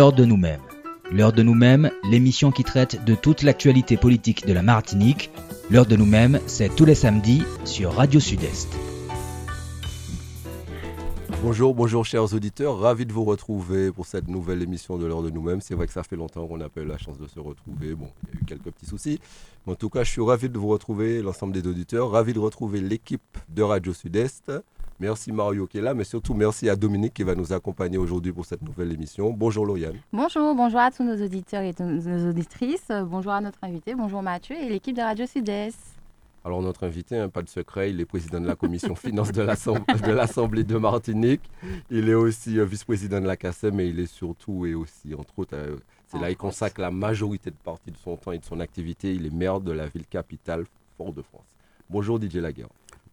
L'heure de nous-mêmes. L'heure de nous-mêmes, l'émission qui traite de toute l'actualité politique de la Martinique. L'heure de nous-mêmes, c'est tous les samedis sur Radio Sud-Est. Bonjour, bonjour chers auditeurs, ravi de vous retrouver pour cette nouvelle émission de l'heure de nous-mêmes. C'est vrai que ça fait longtemps qu'on n'a pas eu la chance de se retrouver. Bon, il y a eu quelques petits soucis. Mais en tout cas, je suis ravi de vous retrouver, l'ensemble des auditeurs, ravi de retrouver l'équipe de Radio Sud-Est. Merci Mario qui est là, mais surtout merci à Dominique qui va nous accompagner aujourd'hui pour cette nouvelle émission. Bonjour Lauriane. Bonjour, bonjour à tous nos auditeurs et nos auditrices. Bonjour à notre invité, bonjour Mathieu et l'équipe de Radio Sud-Est. Alors notre invité, hein, pas de secret, il est président de la commission finance de l'Assemblée de, Martinique. Il est aussi euh, vice-président de la CACEM mais il est surtout et aussi, entre autres, euh, c'est là il consacre la majorité de partie de son temps et de son activité. Il est maire de la ville capitale, Fort-de-France. Bonjour Didier Laguerre.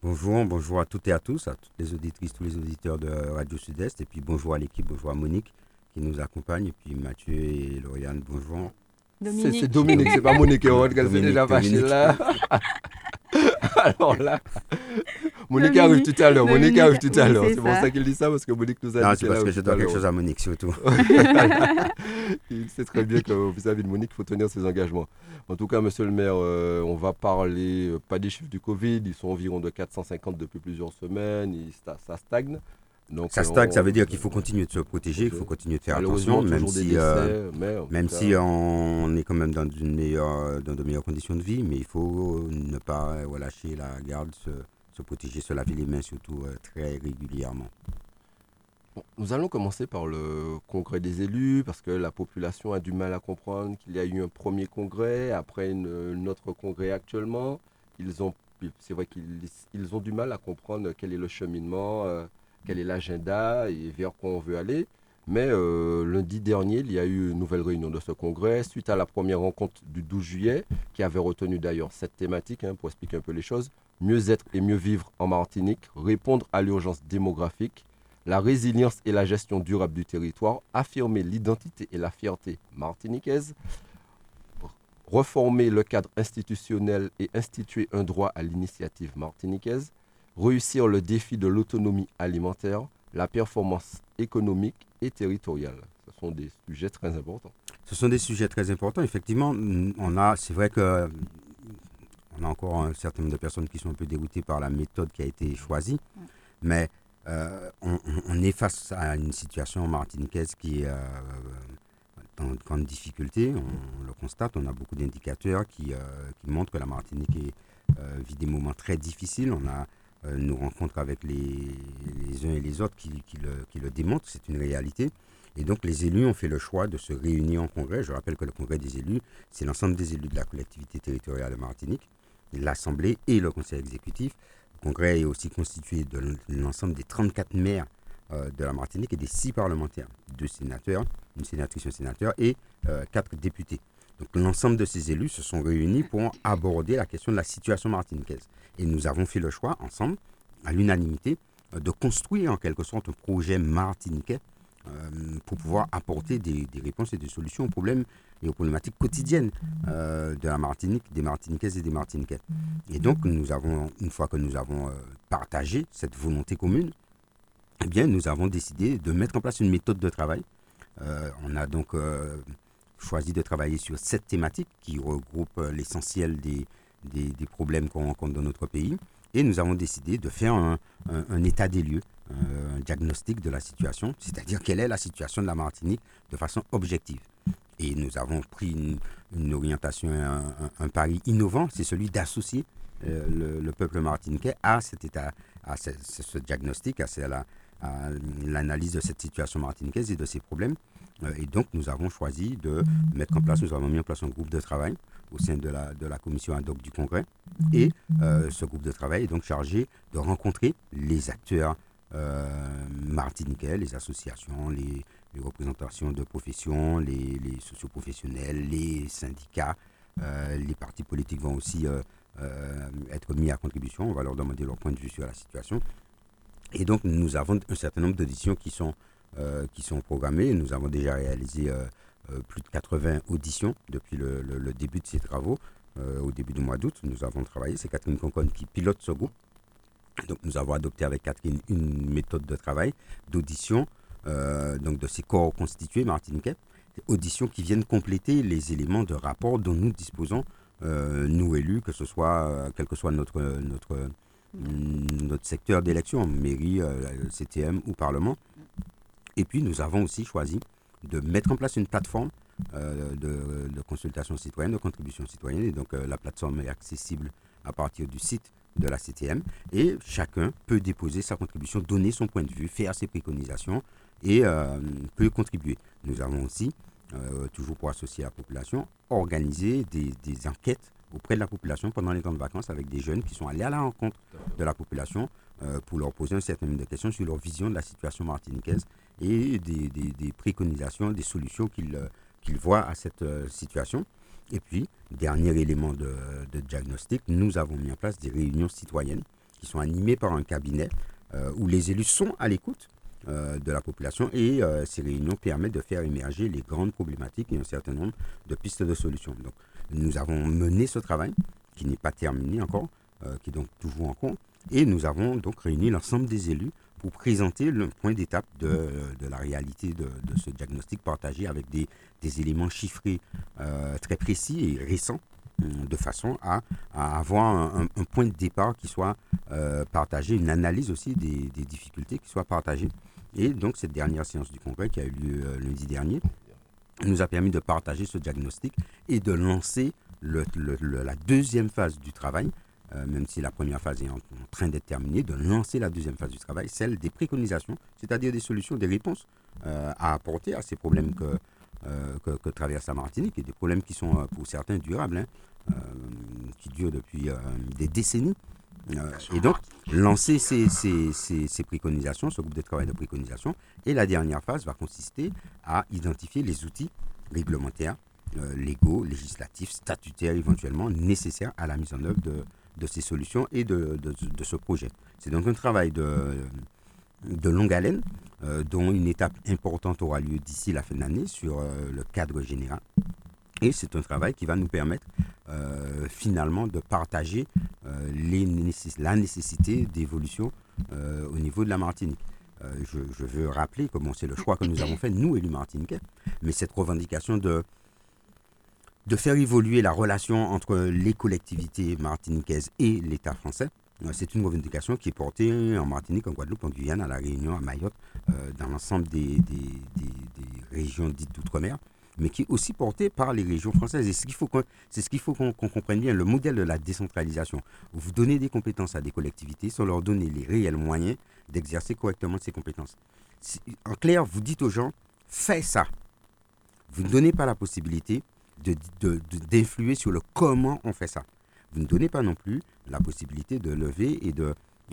Bonjour, bonjour à toutes et à tous, à toutes les auditrices, tous les auditeurs de Radio Sud-Est. Et puis bonjour à l'équipe, bonjour à Monique qui nous accompagne. Et puis Mathieu et Lauriane, bonjour. C'est Dominique, c'est pas Monique et Rod, qu'elle fait déjà là. Alors là, Monique arrive tout à l'heure. Monique arrive tout à l'heure. C'est pour ça qu'il dit ça, parce que Monique nous a dit. Non, c'est parce que je dois quelque chose à Monique, surtout. il sait très bien que vis-à-vis de Monique, il faut tenir ses engagements. En tout cas, monsieur le maire, euh, on va parler, euh, pas des chiffres du Covid, ils sont environ de 450 depuis plusieurs semaines, ça stagne. Donc, ça stagne, ça veut dire qu'il faut continuer de se protéger, il faut continuer de faire attention, même si, euh, même si on est quand même dans, une meilleure, dans de meilleures conditions de vie, mais il faut ne pas relâcher la garde, se, se, protéger, se laver les mains surtout très régulièrement. nous allons commencer par le congrès des élus, parce que la population a du mal à comprendre qu'il y a eu un premier congrès, après une, autre congrès actuellement. Ils ont, c'est vrai qu'ils ont du mal à comprendre quel est le cheminement quel est l'agenda et vers quoi on veut aller. Mais euh, lundi dernier, il y a eu une nouvelle réunion de ce congrès suite à la première rencontre du 12 juillet, qui avait retenu d'ailleurs cette thématique, hein, pour expliquer un peu les choses. Mieux être et mieux vivre en Martinique, répondre à l'urgence démographique, la résilience et la gestion durable du territoire, affirmer l'identité et la fierté martiniquaise, reformer le cadre institutionnel et instituer un droit à l'initiative martiniquaise, réussir le défi de l'autonomie alimentaire, la performance économique et territoriale. Ce sont des sujets très importants. Ce sont des sujets très importants. Effectivement, on a, c'est vrai que on a encore un certain nombre de personnes qui sont un peu dégoûtées par la méthode qui a été choisie, mais euh, on, est face à une situation martiniquaise qui est euh, dans de grandes difficultés. On, le constate, on a beaucoup d'indicateurs qui, euh, qui, montrent que la Martinique vit des moments très difficiles. On a euh, nous rencontre avec les, uns et les autres qui, le, démontrent, c'est une réalité. Et donc les élus ont fait le choix de se réunir en congrès. Je rappelle que le congrès des élus, c'est l'ensemble des élus de la collectivité territoriale de Martinique, l'Assemblée et le conseil exécutif. Le congrès est aussi constitué de l'ensemble des 34 maires euh, de la Martinique et des six parlementaires, deux sénateurs, une sénatrice, un sénateur et euh, quatre députés. Donc l'ensemble de ces élus se sont réunis pour aborder la question de la situation martiniquaise. Et nous avons fait le choix ensemble, à l'unanimité, euh, de construire en quelque sorte un projet martiniquais euh, pour pouvoir apporter des, réponses et des solutions aux problèmes et aux problématiques quotidiennes euh, de la Martinique, des Martiniquaises et des Martiniquais. Et donc, nous avons, une fois que nous avons partagé cette volonté commune, eh bien, nous avons décidé de mettre en place une méthode de travail. on a donc choisi de travailler sur sept thématiques qui regroupent l'essentiel des, des, problèmes qu'on rencontre dans notre pays. Et nous avons décidé de faire un, état des lieux, un diagnostic de la situation, c'est-à-dire quelle est la situation de la Martinique de façon objective. Et nous avons pris une, orientation, un, pari innovant, c'est celui d'associer euh, le, peuple martiniquais à cet état, à ce, diagnostic, à, à l'analyse de cette situation martiniquaise et de ses problèmes. Euh, et donc, nous avons choisi de mettre en place, nous avons mis en place un groupe de travail au sein de la, de la commission ad hoc du Congrès. Et euh, ce groupe de travail est donc chargé de rencontrer les acteurs euh, martiniquais, les associations, les, représentations de professions, les, les socioprofessionnels, les syndicats. les partis politiques vont aussi être mis à contribution. On va leur demander leur point de vue sur la situation. Et donc, nous avons un certain nombre d'auditions qui sont qui sont programmées. Nous avons déjà réalisé euh, euh, plus de 80 auditions depuis le, début de ces travaux. au début du mois d'août, nous avons travaillé. C'est Catherine Concon qui pilote ce groupe. Donc nous avons adopté avec Catherine une méthode de travail, d'audition, donc de ces corps constitués martiniquais. auditions qui viennent compléter les éléments de rapport dont nous disposons, nous élus, que ce soit, quel que soit notre, notre, notre secteur d'élection, mairie, CTM ou Parlement. Et puis nous avons aussi choisi de mettre en place une plateforme de, de, consultation citoyenne, de contribution citoyenne. Et donc la plateforme est accessible à partir du site de la CTM et chacun peut déposer sa contribution, donner son point de vue, faire ses préconisations et euh, peut contribuer. Nous avons aussi, euh, toujours pour associer la population, organisé des, enquêtes auprès de la population pendant les temps de vacances avec des jeunes qui sont allés à la rencontre de la population euh, pour leur poser un certain nombre de questions sur leur vision de la situation martiniquaise et des, préconisations, des solutions qu'ils voient à cette situation. Et puis, dernier élément de, diagnostic, nous avons mis en place des réunions citoyennes qui sont animées par un cabinet euh, où les élus sont à l'écoute euh, de la population et euh, ces réunions permettent de faire émerger les grandes problématiques et un certain nombre de pistes de solutions. Donc, nous avons mené ce travail qui n'est pas terminé encore, qui est donc toujours en cours, et nous avons donc réuni l'ensemble des élus pour présenter le point d'étape de, la réalité de, ce diagnostic partagé avec des, éléments chiffrés euh, très précis et récents euh, de façon à, avoir un, point de départ qui soit euh, partagé, une analyse aussi des, difficultés qui soit partagée. Et donc cette dernière séance du congrès qui a eu lieu lundi dernier nous a permis de partager ce diagnostic et de lancer la deuxième phase du travail euh, même si la première phase est en, train d'être terminée, de lancer la deuxième phase du travail, celle des préconisations, c'est-à-dire des solutions, des réponses euh, à apporter à ces problèmes euh, que, que, traverse la Martinique et des problèmes qui sont pour certains durables, hein, qui durent depuis des décennies. et donc, lancer ces, ces, ces, préconisations, ce groupe de travail de préconisation. Et la dernière phase va consister à identifier les outils réglementaires, légaux, législatifs, statutaires éventuellement nécessaires à la mise en œuvre de, de ces solutions et de, de, ce projet. C'est donc un travail de, de longue haleine, euh, dont une étape importante aura lieu d'ici la fin de l'année sur euh, le cadre général. Et c'est un travail qui va nous permettre euh, finalement de partager les la nécessité d'évolution au niveau de la Martinique. Je, je, veux rappeler, comme c'est le choix que nous avons fait, nous élus martiniquais, mais cette revendication de de faire évoluer la relation entre les collectivités martiniquaises et l'État français. Euh, c'est une revendication qui est portée en Martinique, en Guadeloupe, en Guyane, à La Réunion, à Mayotte, euh, dans l'ensemble des, régions dites d'outre-mer, mais qui est aussi portée par les régions françaises. Et c'est ce qu'il faut qu'on comprenne bien, le modèle de la décentralisation. Vous donnez des compétences à des collectivités sans leur donner les réels moyens d'exercer correctement ces compétences. En clair, vous dites aux gens, fais ça. Vous ne donnez pas la possibilité d'influer de, sur le comment on fait ça. Vous ne donnez pas non plus la possibilité de lever et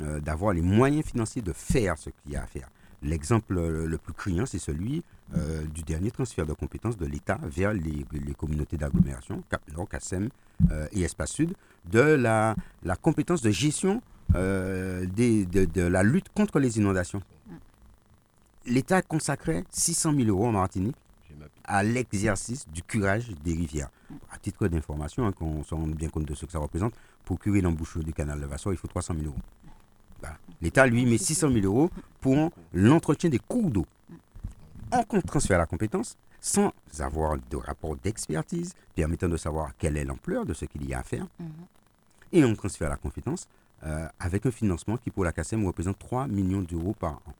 euh, d'avoir les moyens financiers de faire ce qu'il y a à faire. L'exemple le plus criant, c'est celui euh, du dernier transfert de compétences de l'État vers les, communautés d'agglomération, Cap Nord, CASEM euh, et Espace Sud, de la, la compétence de gestion des, de, de, la lutte contre les inondations. L'État consacrait 600 000 euros en Martinique à l'exercice du curage des rivières. À titre d'information, hein, qu'on se rende bien compte de ce que ça représente, pour curer l'embouchure du canal de Vassor, il faut 300 000 euros. L'État, lui, met 600 000 euros pour l'entretien des cours d'eau. On transfère la compétence sans avoir de rapport d'expertise permettant de savoir quelle est l'ampleur de ce qu'il y a à faire. Mhm. Et on transfère la compétence euh, avec un financement qui, pour la CACEM, représente 3 millions d'euros par an.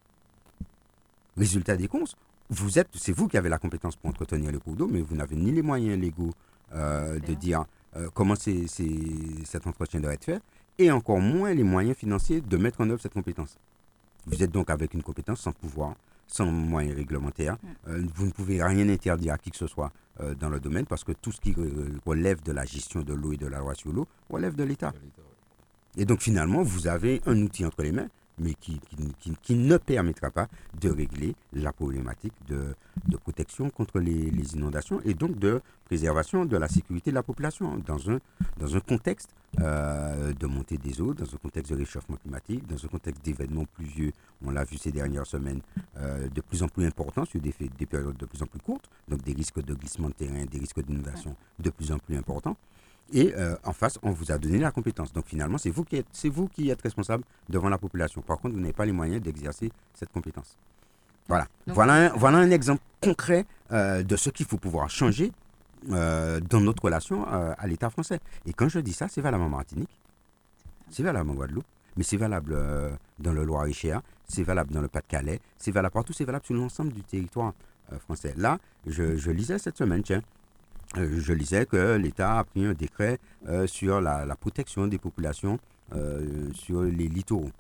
Résultat des comptes, vous êtes, c'est vous qui avez la compétence pour entretenir les cours d'eau, mais vous n'avez ni les moyens légaux euh, de dire euh, comment cet entretien doit être fait, et encore moins les moyens financiers de mettre en œuvre cette compétence. Vous êtes donc avec une compétence sans pouvoir, sans moyens réglementaires. Euh, vous ne pouvez rien interdire à qui que ce soit dans le domaine parce que tout ce qui relève de la gestion de l'eau et de la loi sur l'eau relève de l'État. Et donc finalement, vous avez un outil entre les mains mais qui, ne permettra pas de régler la problématique de, protection contre les, inondations et donc de préservation de la sécurité de la population dans un, dans un contexte euh, de montée des eaux, dans un contexte de réchauffement climatique, dans un contexte d'événements pluvieux, on l'a vu ces dernières semaines, euh, de plus en plus importants sur des, des périodes de plus en plus courtes, donc des risques de glissement de terrain, des risques d'inondation de plus en plus importants. Et euh, en face, on vous a donné la compétence. Donc finalement, c'est vous, qui êtes, vous qui êtes responsable devant la population. Par contre, vous n'avez pas les moyens d'exercer cette compétence. Voilà. Donc, Voilà un, voilà un exemple concret euh, de ce qu'il faut pouvoir changer euh, dans notre relation à l'État français. Et quand je dis ça, c'est valable en Martinique, c'est valable en Guadeloupe, mais c'est valable dans le Loir-et-Cher, c'est valable dans le Pas-de-Calais, c'est valable partout, c'est valable sur l'ensemble du territoire français. Là, je, je lisais cette semaine, tiens, je lisais que l'État a pris un décret euh, sur la, la protection des populations euh, sur les littoraux.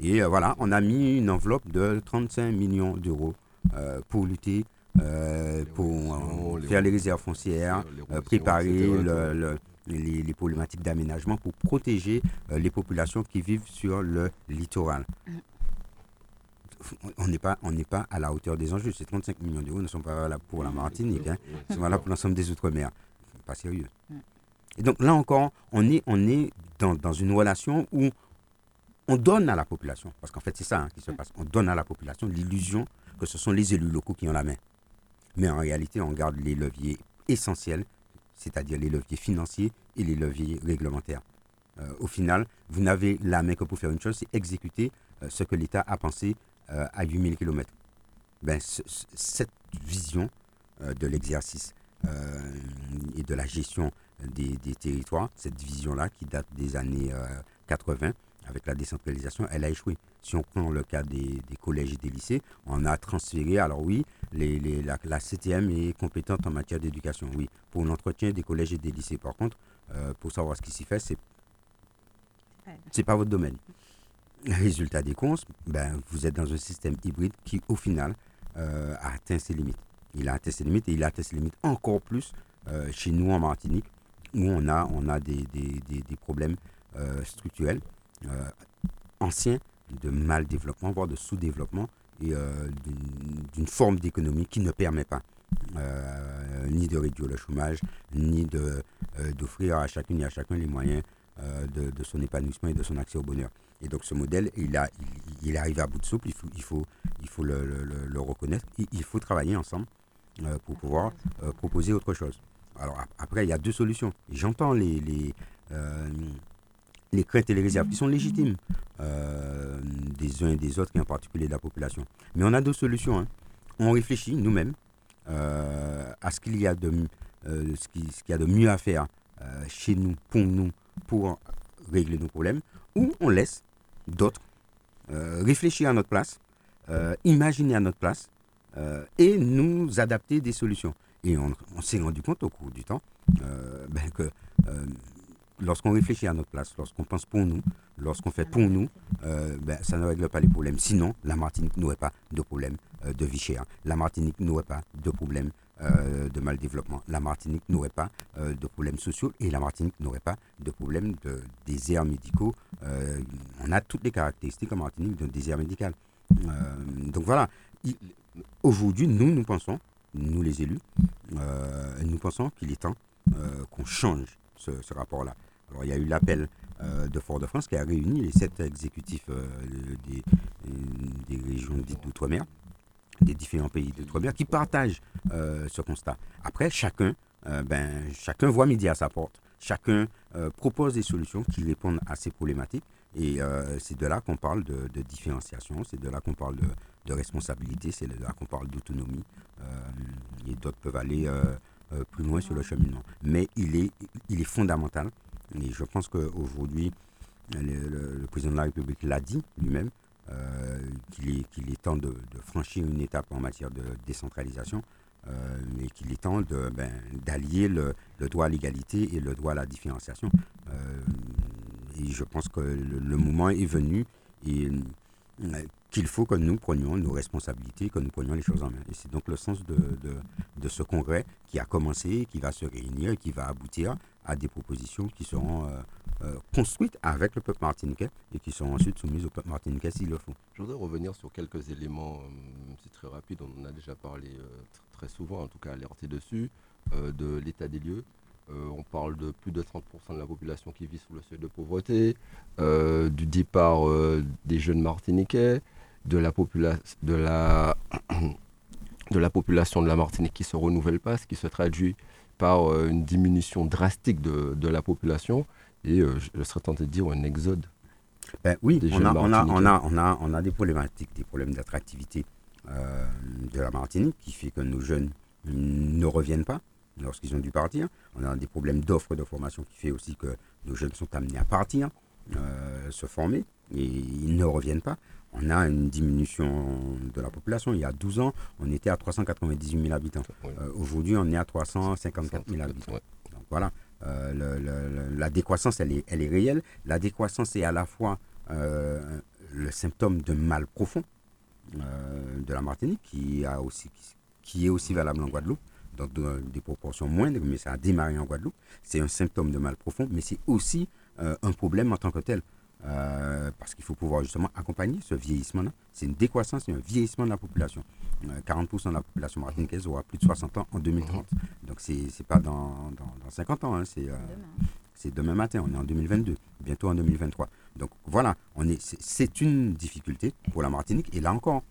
Et euh, voilà, on a mis une enveloppe de 35 millions d'euros euh, pour lutter, euh, Les pour euh, faire les réserves foncières, euh, préparer etc., le- le- les, les problématiques d'aménagement pour protéger euh, les populations qui vivent sur le littoral. On n'est pas, on n'est pas à la hauteur des enjeux. Ces 35 millions d'euros ne sont pas valables pour la Martinique. hein. Ils sont valables pour l'ensemble des Outre-mer. Pas sérieux. Et donc là encore, on est, on est dans, dans une relation où on donne à la population, parce qu'en fait c'est ça hein, qui se passe, on donne à la population l'illusion que ce sont les élus locaux qui ont la main. Mais en réalité, on garde les leviers essentiels, c'est-à-dire les leviers financiers et les leviers réglementaires. Euh, au final, vous n'avez la main que pour faire une chose, c'est exécuter euh, ce que l'État a pensé euh, à 8000 km. Ben, ce- ce- cette vision euh, de l'exercice euh, et de la gestion des, des territoires, cette vision-là qui date des années euh, 80, avec la décentralisation, elle a échoué. Si on prend le cas des, des collèges et des lycées, on a transféré, alors oui, les, les- la, la CTM est compétente en matière d'éducation, oui, pour l'entretien des collèges et des lycées. Par contre, euh, pour savoir ce qui s'y fait, c'est c'est pas votre domaine. Résultat des comptes, ben, vous êtes dans un système hybride qui, au final, euh, a atteint ses limites. Il a atteint ses limites et il a atteint ses limites encore plus euh, chez nous en Martinique, où on a, on a des, des- des- des problèmes euh, structurels anciens de mal développement, voire de sous-développement et d'une- forme d'économie qui ne permet pas ni de réduire le chômage, ni d'offrir à chacune et à chacun les moyens de, de son épanouissement et de son accès au bonheur. Et donc ce modèle, il, a, il, est arrivé à bout de souple, il faut, le, reconnaître, il, faut travailler ensemble euh, pour pouvoir euh, proposer autre chose. Alors ap- après, il y a deux solutions. J'entends les, euh, craintes et les réserves qui sont légitimes des uns et des autres, et en particulier de la population. Mais on a deux solutions. hein. On réfléchit nous-mêmes à ce qu'il y a de, m- ce y a de mieux à faire chez nous, pour nous, pour régler nos problèmes, ou on laisse d'autres euh, réfléchir à notre place, euh, imaginer à notre place euh, et nous adapter des solutions. Et on, s'est rendu compte au cours du temps ben, que lorsqu'on réfléchit à notre place, lorsqu'on pense pour nous, lorsqu'on fait pour nous, ben, ça ne règle pas les problèmes. Sinon, la Martinique n'aurait pas de problème de vie chère. La Martinique n'aurait pas de problème euh, de mal développement. La Martinique n'aurait pas euh, de problèmes sociaux et la Martinique n'aurait pas de problème de déserts médicaux. Euh, on a toutes les caractéristiques en Martinique d'un désert médical. Donc voilà, Il- aujourd'hui, nous, nous pensons, nous les élus, nous pensons qu'il est temps qu'on change ce, rapport-là. Alors il y a eu l'appel de Fort-de-France qui a réuni les sept exécutifs des, des régions dites d'outre-mer, des différents pays d'outre-mer, qui partagent euh, ce constat. Après, chacun, euh, ben, chacun voit midi à sa porte. Chacun euh, propose des solutions qui répondent à ces problématiques. Et c'est de là qu'on parle de, de différenciation, c'est de là qu'on parle de, de responsabilité, c'est de là qu'on parle d'autonomie. Et d'autres peuvent aller plus loin sur le cheminement. Mais il est, il est fondamental. Et je pense qu'aujourd'hui, le, président de la République l'a dit lui-même, qu'il est, qu'il est temps de, franchir une étape en matière de décentralisation euh, et qu'il est temps ben, d'allier le, le droit à l'égalité et le droit à la différenciation. Euh, et je pense que le, moment est venu et euh, qu'il faut que nous prenions nos responsabilités, que nous prenions les choses en main. Et c'est donc le sens de, de, de ce congrès qui a commencé, qui va se réunir qui va aboutir à des propositions qui seront euh, euh, construites avec le peuple martiniquais et qui seront ensuite soumises au peuple martiniquais s'il le faut. Je voudrais revenir sur quelques éléments, euh, c'est très rapide, on en a déjà parlé tr- très souvent, en tout cas alerté dessus, de l'état des lieux. On parle de plus de 30% de la population qui vit sous le seuil de pauvreté, du départ des jeunes martiniquais, de la, popula- de, la de la population de la Martinique qui ne se renouvelle pas, ce qui se traduit par euh, une diminution drastique de, de la population et euh, je, serais tenté de dire un exode. Ben oui, on a, on, a, on, a, on, a, on a des problématiques, des problèmes d'attractivité de la Martinique qui fait que nos jeunes ne reviennent pas lorsqu'ils ont dû partir. On a des problèmes d'offres de formation qui fait aussi que nos jeunes sont amenés à partir, se former, et ils ne reviennent pas. On a une diminution de la population. Il y a 12 ans, on était à 398 000 habitants. Aujourd'hui, on est à 354 000 habitants. Donc voilà, la décroissance, elle est, elle est réelle. La décroissance est à la fois le symptôme de mal profond euh, de la Martinique, qui, a aussi, qui, est aussi valable en Guadeloupe, dans des proportions moindres, mais ça a démarré en Guadeloupe. C'est un symptôme de mal profond, mais c'est aussi euh, un problème en tant que tel. Euh, parce qu'il faut pouvoir justement accompagner ce vieillissement-là. C'est une décroissance et un vieillissement de la population. 40% de la population martiniquaise aura plus de 60 ans en 2030. Donc c'est n'est pas dans, dans, 50 ans, hein, c'est c'est demain matin, on est en 2022, bientôt en 2023. Donc voilà, on est, c'est une difficulté pour la Martinique. Et là encore,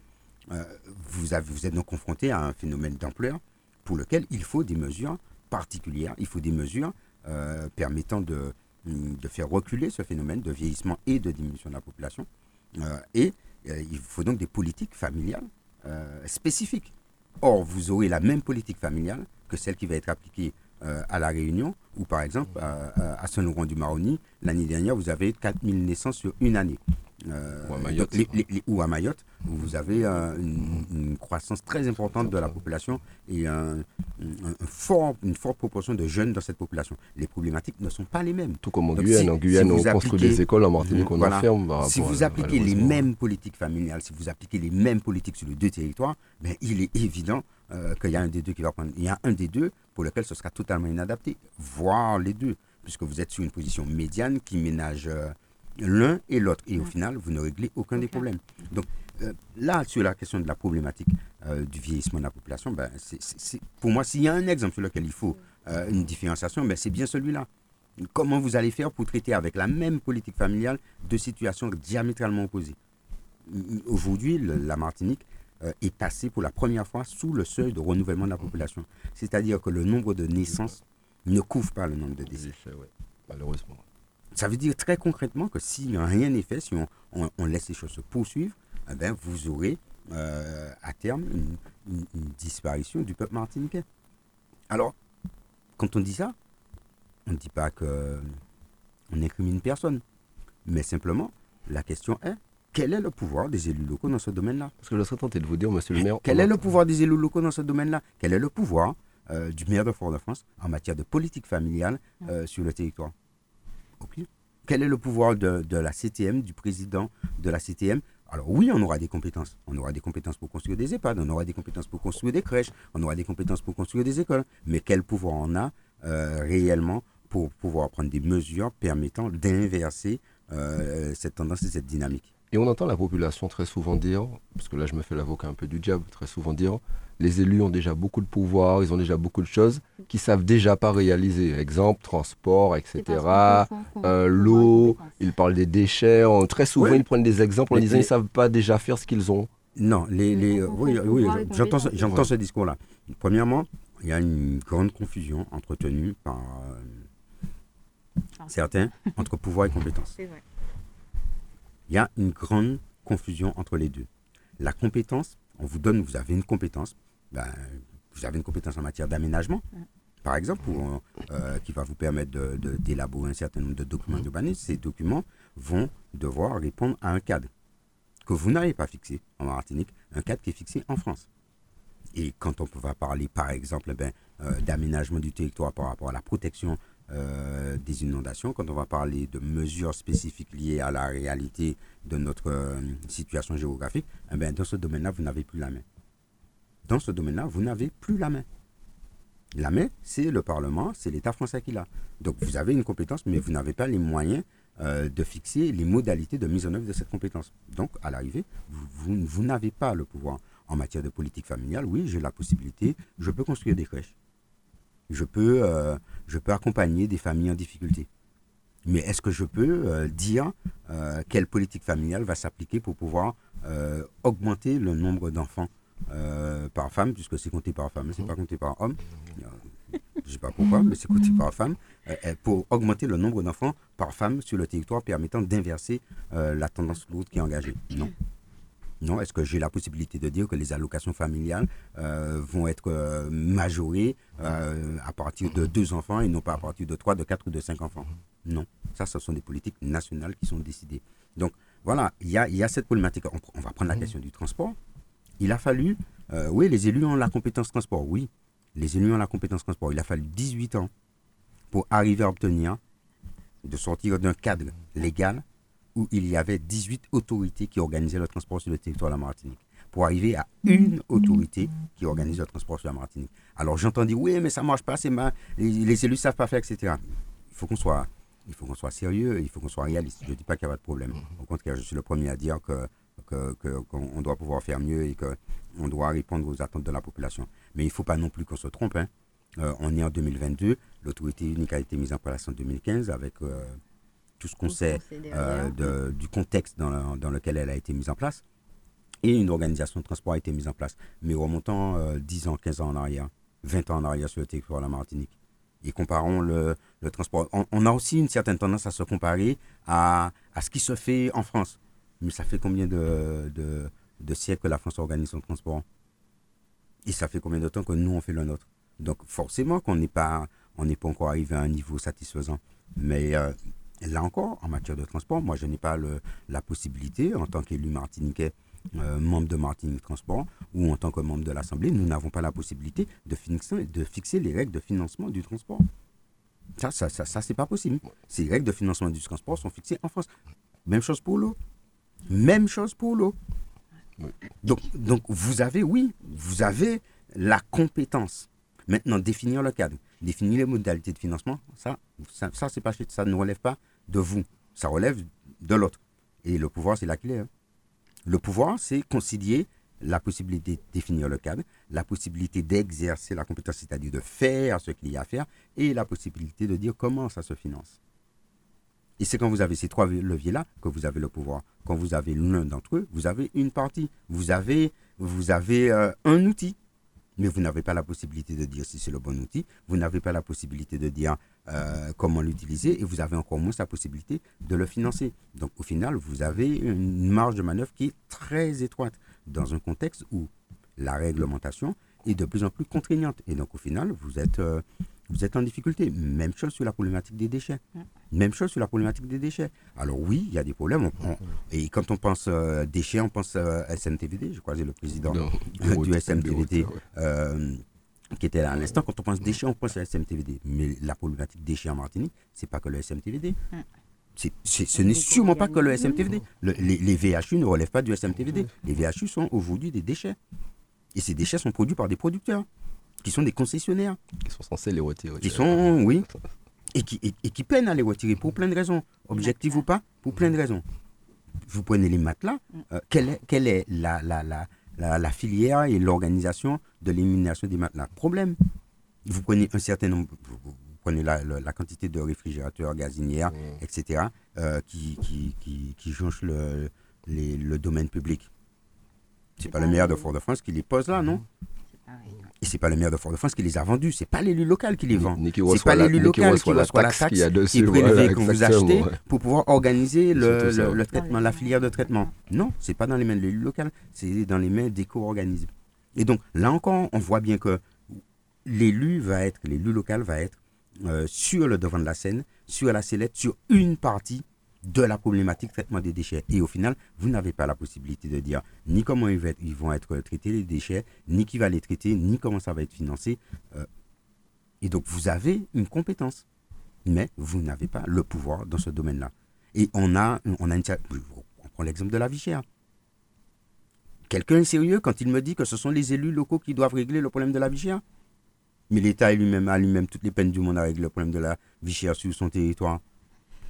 euh, vous, avez, vous êtes donc confronté à un phénomène d'ampleur pour lequel il faut des mesures particulières, il faut des mesures euh, permettant de, de, faire reculer ce phénomène de vieillissement et de diminution de la population. Euh, et il faut donc des politiques familiales spécifiques. Or, vous aurez la même politique familiale que celle qui va être appliquée euh, à La Réunion, ou par exemple à, Saint-Laurent-du-Maroni, l'année dernière, vous avez 4000 naissances sur une année. Euh, ou, à Mayotte. ou à Mayotte, où vous avez euh, une, croissance très importante de la population et un, fort, une forte proportion de jeunes dans cette population. Les problématiques ne sont pas les mêmes. Tout comme en Guyane. en Guyane, on construit des écoles, en Martinique, on enferme. Si vous appliquez les mêmes politiques familiales, si vous appliquez les mêmes politiques sur les deux territoires, ben, il est évident euh, qu'il y a un des deux qui va prendre. Il y a un des deux pour lequel ce sera totalement inadapté, voire les deux, puisque vous êtes sur une position médiane qui ménage euh, l'un et l'autre. Et au final, vous ne réglez aucun des problèmes. Donc euh, là, sur la question de la problématique du vieillissement de la population, ben, c'est, pour moi, s'il y a un exemple sur lequel il faut une différenciation, ben, c'est bien celui-là. Comment vous allez faire pour traiter avec la même politique familiale deux situations diamétralement opposées? Aujourd'hui, la Martinique est passé pour la première fois sous le seuil de renouvellement de la population. C'est-à-dire que le nombre de naissances ne couvre pas le nombre de décès. malheureusement. Ça veut dire très concrètement que si rien n'est fait, si on, laisse les choses se poursuivre, eh ben, vous aurez euh, à terme une, disparition du peuple martiniquais. Alors, quand on dit ça, on ne dit pas qu'on incrimine personne, mais simplement la question est quel est le pouvoir des élus locaux dans ce domaine-là? Parce que je serais tenté de vous dire, monsieur le maire. Quel est le pouvoir des élus locaux dans ce domaine-là? Quel est le pouvoir euh, du maire de Fort-de-France en matière de politique familiale euh, sur le territoire? Quel est le pouvoir de, la CTM, du président de la CTM alors oui, on aura des compétences. On aura des compétences pour construire des EHPAD, on aura des compétences pour construire des crèches, on aura des compétences pour construire des écoles. Mais quel pouvoir on a euh, réellement pour pouvoir prendre des mesures permettant d'inverser cette tendance et cette dynamique? Et on entend la population très souvent dire, parce que là je me fais l'avocat un peu du diable, très souvent dire, les élus ont déjà beaucoup de pouvoir, ils ont déjà beaucoup de choses qu'ils savent déjà pas réaliser. Exemple, transport, etc. Euh, l'eau, ils parlent des déchets. très souvent, ils prennent des exemples en disant qu'ils ne savent pas déjà faire ce qu'ils ont. Non, les, les, oui, oui j'entends ce discours-là. Premièrement, il y a une grande confusion entretenue par euh, certains entre pouvoir et compétence. C'est vrai il y a une grande confusion entre les deux. La compétence, on vous donne, vous avez une compétence, ben, vous avez une compétence en matière d'aménagement, par exemple, euh, qui va vous permettre d'élaborer de, un certain nombre de documents mmh. urbanistes. Ces documents vont devoir répondre à un cadre que vous n'avez pas fixé en Martinique, un cadre qui est fixé en France. Et quand on va parler, par exemple, ben, euh, d'aménagement du territoire par rapport à la protection euh, des inondations, quand on va parler de mesures spécifiques liées à la réalité de notre euh, situation géographique, eh bien, dans ce domaine-là, vous n'avez plus la main. Dans ce domaine-là, vous n'avez plus la main. La main, c'est le Parlement, c'est l'État français qui l'a. Donc vous avez une compétence, mais vous n'avez pas les moyens euh, de fixer les modalités de mise en œuvre de cette compétence. Donc, à l'arrivée, vous n'avez pas le pouvoir. En matière de politique familiale, oui, j'ai la possibilité, je peux construire des crèches je peux, euh, je peux accompagner des familles en difficulté. Mais est-ce que je peux euh, dire euh, quelle politique familiale va s'appliquer pour pouvoir augmenter le nombre d'enfants par femme, puisque c'est compté par femme, c'est pas compté par homme. Je ne sais pas pourquoi, mais c'est compté par femme, pour augmenter le nombre d'enfants par femme sur le territoire permettant d'inverser la tendance lourde qui est engagée. Non. Non, est-ce que j'ai la possibilité de dire que les allocations familiales euh, vont être euh, majorées euh, à partir de deux enfants et non pas à partir de trois, de quatre ou de cinq enfants? Non, ça, ce sont des politiques nationales qui sont décidées. Donc voilà, il y a, y a cette problématique. On, on va prendre la question du transport. Il a fallu, oui, les élus ont la compétence transport, oui, les élus ont la compétence transport. Il a fallu 18 ans pour arriver à obtenir de sortir d'un cadre légal où il y avait 18 autorités qui organisaient le transport sur le territoire de la Martinique pour arriver à une autorité qui organise le transport sur la Martinique. Alors j'entends dire oui, mais ça marche pas, c'est ma... les, élus savent pas faire, etc. Il faut qu'on soit, qu'on soit sérieux, il faut qu'on soit réaliste. Je ne dis pas qu'il n'y a pas de problème. Au contraire, je suis le premier à dire que que- que- qu'on doit pouvoir faire mieux et qu'on doit répondre aux attentes de la population. Mais il ne faut pas non plus qu'on se trompe. hein. Euh, on est en 2022, l'autorité unique a été mise en place en 2015 avec euh, tout ce qu'on sait euh, de- du contexte dans, dans lequel elle a été mise en place. Et une organisation de transport a été mise en place. Mais remontant euh, 10 ans, 15 ans en arrière, 20 ans en arrière sur le territoire de la Martinique. Et comparons le, le transport. On, on a aussi une certaine tendance à se comparer à, à ce qui se fait en France. Mais ça fait combien de, de, de siècles que la France organise son transport? Et ça fait combien de temps que nous, on fait le nôtre? Donc forcément qu'on n'est pas, on n'est pas encore arrivé à un niveau satisfaisant. Mais euh, là encore, en matière de transport, moi, je n'ai pas le- la possibilité, en tant qu'élu martiniquais, euh, membre de Martinique Transport, ou en tant que membre de l'Assemblée, nous n'avons pas la possibilité de fixer, de fixer les règles de financement du transport. Ça, ça, ça, ça c'est pas possible. Ces règles de financement du transport sont fixées en France. Même chose pour l'eau. Même chose pour l'eau. Donc, donc, vous avez, oui, vous avez la compétence. Maintenant, définir le cadre, définir les modalités de financement, ça, ça, ça, c'est pas, ça ne relève pas de vous. Ça relève de l'autre. Et le pouvoir, c'est qu'il est. hein. Le pouvoir, c'est concilier la possibilité de définir le cadre, la possibilité d'exercer la compétence, c'est-à-dire de faire ce qu'il y a à faire, et la possibilité de dire comment ça se finance. Et c'est quand vous avez ces trois leviers-là que vous avez le pouvoir. Quand vous avez l'un d'entre eux, vous avez une partie. Vous avez, vous avez euh, un outil. Mais vous n'avez pas la possibilité de dire si c'est le bon outil. Vous n'avez pas la possibilité de dire euh, comment l'utiliser. Et vous avez encore moins la possibilité de le financer. Donc au final, vous avez une marge de manœuvre qui est très étroite dans un contexte où la réglementation est de plus en plus contraignante. Et donc au final, vous êtes, euh, vous êtes en difficulté. Même chose sur la problématique des déchets. Même chose sur la problématique des déchets. Alors oui, il y a des problèmes. On- on- et quand on pense euh, déchets, on pense euh, SMTVD. Je crois que c'est le président Non, du SMTVD qui était là à l'instant. Quand on pense déchets, on pense à SMTVD. Mais la problématique déchets en Martinique, c'est pas que le SMTVD. C'est- c'est- ce n'est sûrement pas que le SMTVD. Le- les, les VHU ne relèvent pas du SMTVD. Les VHU sont aujourd'hui des déchets. Et ces déchets sont produits par des producteurs, qui sont des concessionnaires, Qui sont censés les retirer. qui sont, oui, et qui, et, et qui peinent à les retirer pour plein de raisons. Objectif ou pas, pour plein de raisons. Vous prenez les matelas, euh, quelle est, quelle est la, la, la, la, la filière et l'organisation de l'élimination des matelas Problème. Vous prenez un certain nombre, vous, prenez la, la- la quantité de réfrigérateurs, gazinières, Mm. etc., euh, qui, qui, qui, qui jonchent le, les- le domaine public. C'est pas le maire de Fort-de-France qui les pose là, non? C'est pareil. Et c'est pas le maire de Fort-de-France qui les a vendus. C'est pas l'élu local qui les vend. C'est pas l'élu local qui reçoit la taxe qui est prélevée, voilà, que vous achetez ouais. pour pouvoir organiser le, le- ouais. le traitement, la filière de traitement. Non, c'est pas dans les mains de l'élu local, c'est dans les mains d'éco-organismes. Et donc, là encore, on voit bien que l'élu va être, l'élu local va être euh, sur le devant de la scène, sur la sellette, sur une partie de la problématique traitement des déchets. Et au final, vous n'avez pas la possibilité de dire ni comment ils vont être, traités les déchets, ni qui va les traiter, ni comment ça va être financé. Euh, et donc, vous avez une compétence, mais vous n'avez pas le pouvoir dans ce domaine-là. Et on a, on a une, on prend l'exemple de la vie. Quelqu'un est sérieux quand il me dit que ce sont les élus locaux qui doivent régler le problème de la vie Mais l'État lui-même a lui-même toutes les peines du monde à régler le problème de la vie sur son territoire.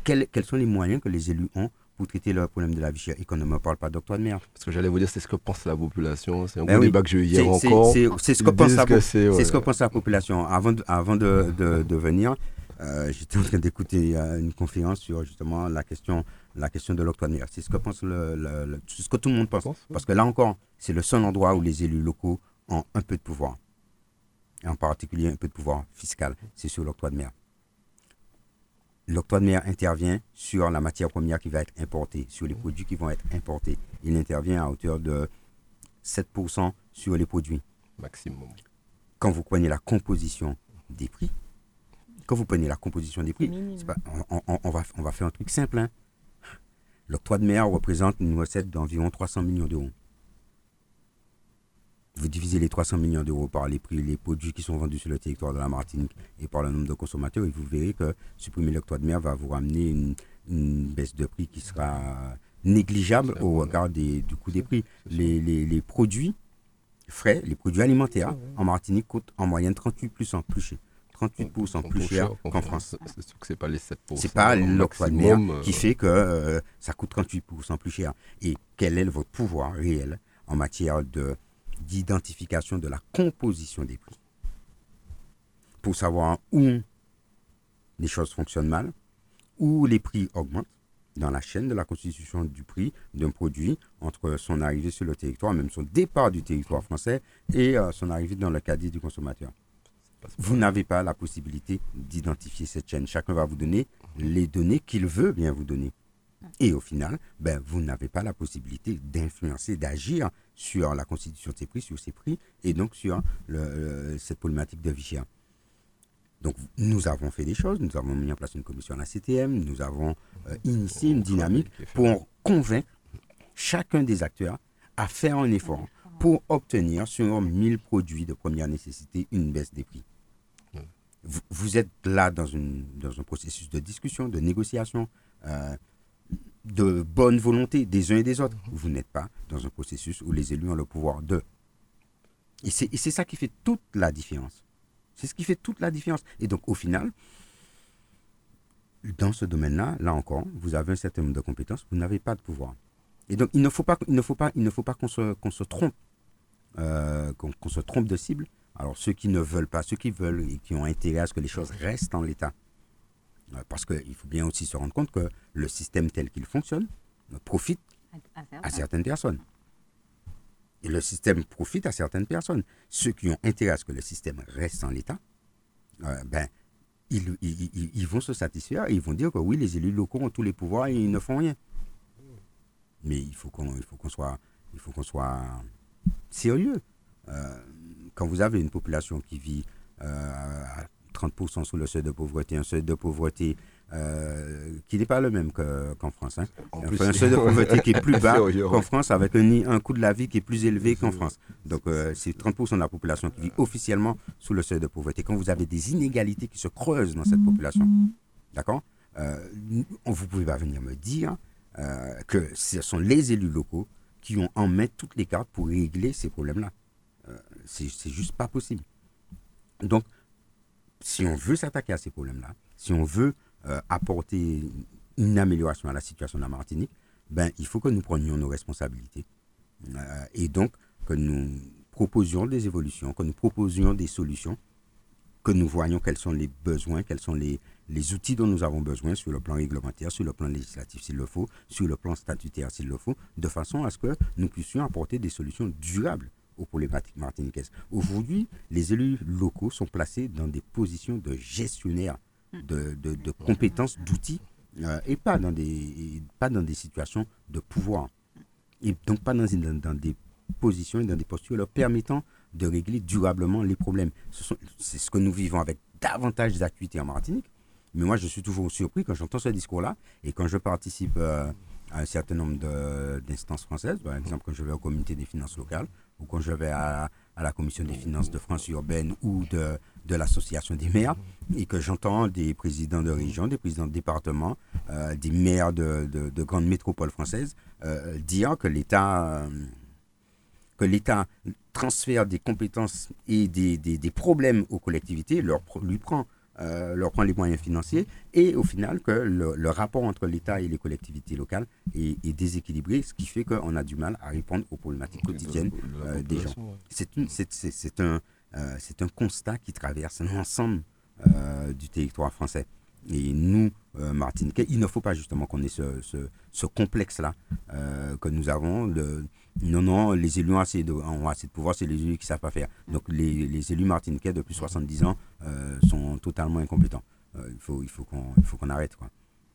Quels, quels sont les moyens que les élus ont pour traiter le problème de la vie chère? Et qu'on ne me parle pas d'octroi de mer Parce que j'allais vous dire, c'est ce que pense la population. C'est un Ben gros oui. débat que j'ai eu hier encore. c'est- ce que pense la que po- c'est, c'est ouais. ce que pense la population. Avant de, avant de, de- de venir, euh, j'étais en train d'écouter euh, une conférence sur justement la question, la question de l'octroi de mer. C'est ce que pense le, le- le- c'est ce que tout le monde pense. Parce que là encore, c'est le seul endroit où les élus locaux ont un peu de pouvoir. Et en particulier un peu de pouvoir fiscal. C'est sur l'octroi de mer. L'octroi de mer intervient sur la matière première qui va être importée, sur les produits qui vont être importés. Il intervient à hauteur de 7% sur les produits. Maximum. Quand vous prenez la composition des prix, quand vous prenez la composition des prix, pas, on, va, on va faire un truc simple. Hein. L'octroi de mer représente une recette d'environ 300 millions d'euros. Vous divisez les 300 millions d'euros par les prix, les produits qui sont vendus sur le territoire de la Martinique et par le nombre de consommateurs, et vous verrez que supprimer l'octroi de mer va vous ramener une, baisse de prix qui sera négligeable au regard du coût des prix. Les, produits frais, les produits alimentaires en Martinique coûtent en moyenne 38 plus en plus cher. 38% plus cher qu'en France. C'est sûr que ce n'est pas les 7%. C'est pas l'octroi de mer qui euh, fait que euh, ça coûte 38% plus cher. Et quel est votre pouvoir réel en matière de d'identification de la composition des prix pour savoir où les choses fonctionnent mal, où les prix augmentent dans la chaîne de la constitution du prix d'un produit entre son arrivée sur le territoire, même son départ du territoire français et euh, son arrivée dans le caddie du consommateur. Vous n'avez pas la possibilité d'identifier cette chaîne. Chacun va vous donner les données qu'il veut bien vous donner. Et au final, ben, vous n'avez pas la possibilité d'influencer, d'agir sur la constitution de ces prix, sur ces prix, et donc sur cette problématique de vie Donc nous avons fait des choses, nous avons mis en place une commission à la CTM, nous avons euh, initié une dynamique pour convaincre chacun des acteurs à faire un effort pour obtenir sur 1000 produits de première nécessité une baisse des prix. Vous, êtes là dans, une, dans un processus de discussion, de négociation. Euh, de bonne volonté des uns et des autres. Vous n'êtes pas dans un processus où les élus ont le pouvoir de. Et c'est ça qui fait toute la différence. C'est ce qui fait toute la différence. Et donc, au final, dans ce domaine-là, là encore, vous avez un certain nombre de compétences, vous n'avez pas de pouvoir. Et donc, il ne faut pas, il ne faut pas, il ne faut pas qu'on se, qu'on se trompe, euh, qu'on se trompe de cible. Alors, ceux qui ne veulent pas, ceux qui veulent et qui ont intérêt à ce que les choses restent en l'état, parce qu'il faut bien aussi se rendre compte que le système tel qu'il fonctionne profite à, certaines personnes. Et le système profite à certaines personnes. Ceux qui ont intérêt à ce que le système reste en l'état, euh, ben, ils, ils, vont se satisfaire et ils vont dire que oui, les élus locaux ont tous les pouvoirs et ils ne font rien. Mais il faut qu'on soit, il faut qu'on soit sérieux. Euh, quand vous avez une population qui vit à 30% sous le seuil de pauvreté, un seuil de pauvreté euh, qui n'est pas le même qu'en France. Hein. un seuil de pauvreté qui est plus bas qu'en France, avec un, un, coût de la vie qui est plus élevé qu'en France. Donc, euh, c'est 30% de la population qui vit officiellement sous le seuil de pauvreté. Quand vous avez des inégalités qui se creusent dans cette population, d'accord euh, Vous pouvez pas venir me dire que ce sont les élus locaux qui ont en main toutes les cartes pour régler ces problèmes-là. c'est juste pas possible. Donc, si on veut s'attaquer à ces problèmes-là, si on veut euh, apporter une amélioration à la situation de la Martinique, ben, il faut que nous prenions nos responsabilités. Euh, et donc, que nous proposions des évolutions, que nous proposions des solutions, que nous voyions quels sont les besoins, quels sont les, les outils dont nous avons besoin sur le plan réglementaire, sur le plan législatif s'il le faut, sur le plan statutaire s'il le faut, de façon à ce que nous puissions apporter des solutions durables aux problématiques martiniquaises. Aujourd'hui, les élus locaux sont placés dans des positions de gestionnaires, de, de, compétences, d'outils, euh, et pas dans, des, pas dans des situations de pouvoir. Et donc pas dans, dans, des positions et dans des postures leur permettant de régler durablement les problèmes. C'est ce que nous vivons avec davantage d'activités en Martinique. Mais moi, je suis toujours surpris quand j'entends ce discours-là et quand je participe euh, à un certain nombre d'instances françaises, par exemple quand je vais au comité des finances locales, ou quand je vais à, la commission des finances de France urbaine ou de, de l'association des maires, et que j'entends des présidents de région, des présidents de département, euh, des maires de, de, grandes métropoles françaises euh, dire que l'État euh, que l'État transfère des compétences et des, des, des, problèmes aux collectivités, leur, lui prend euh, leur prend les moyens financiers et au final que le, rapport entre l'État et les collectivités locales est, déséquilibré, ce qui fait qu'on a du mal à répondre aux problématiques quotidiennes euh, des gens. C'est un, euh, un constat qui traverse l'ensemble du territoire français. Et nous, euh, Martiniquais, il ne faut pas justement qu'on ait ce, ce, complexe-là euh, que nous avons. De, non, non, les élus ont assez de, ont assez de pouvoir, c'est les élus qui ne savent pas faire. Donc les, les élus martiniquais depuis 70 ans euh, sont totalement incompétents. il faut, il faut qu'on il faut qu'on arrête. Quoi.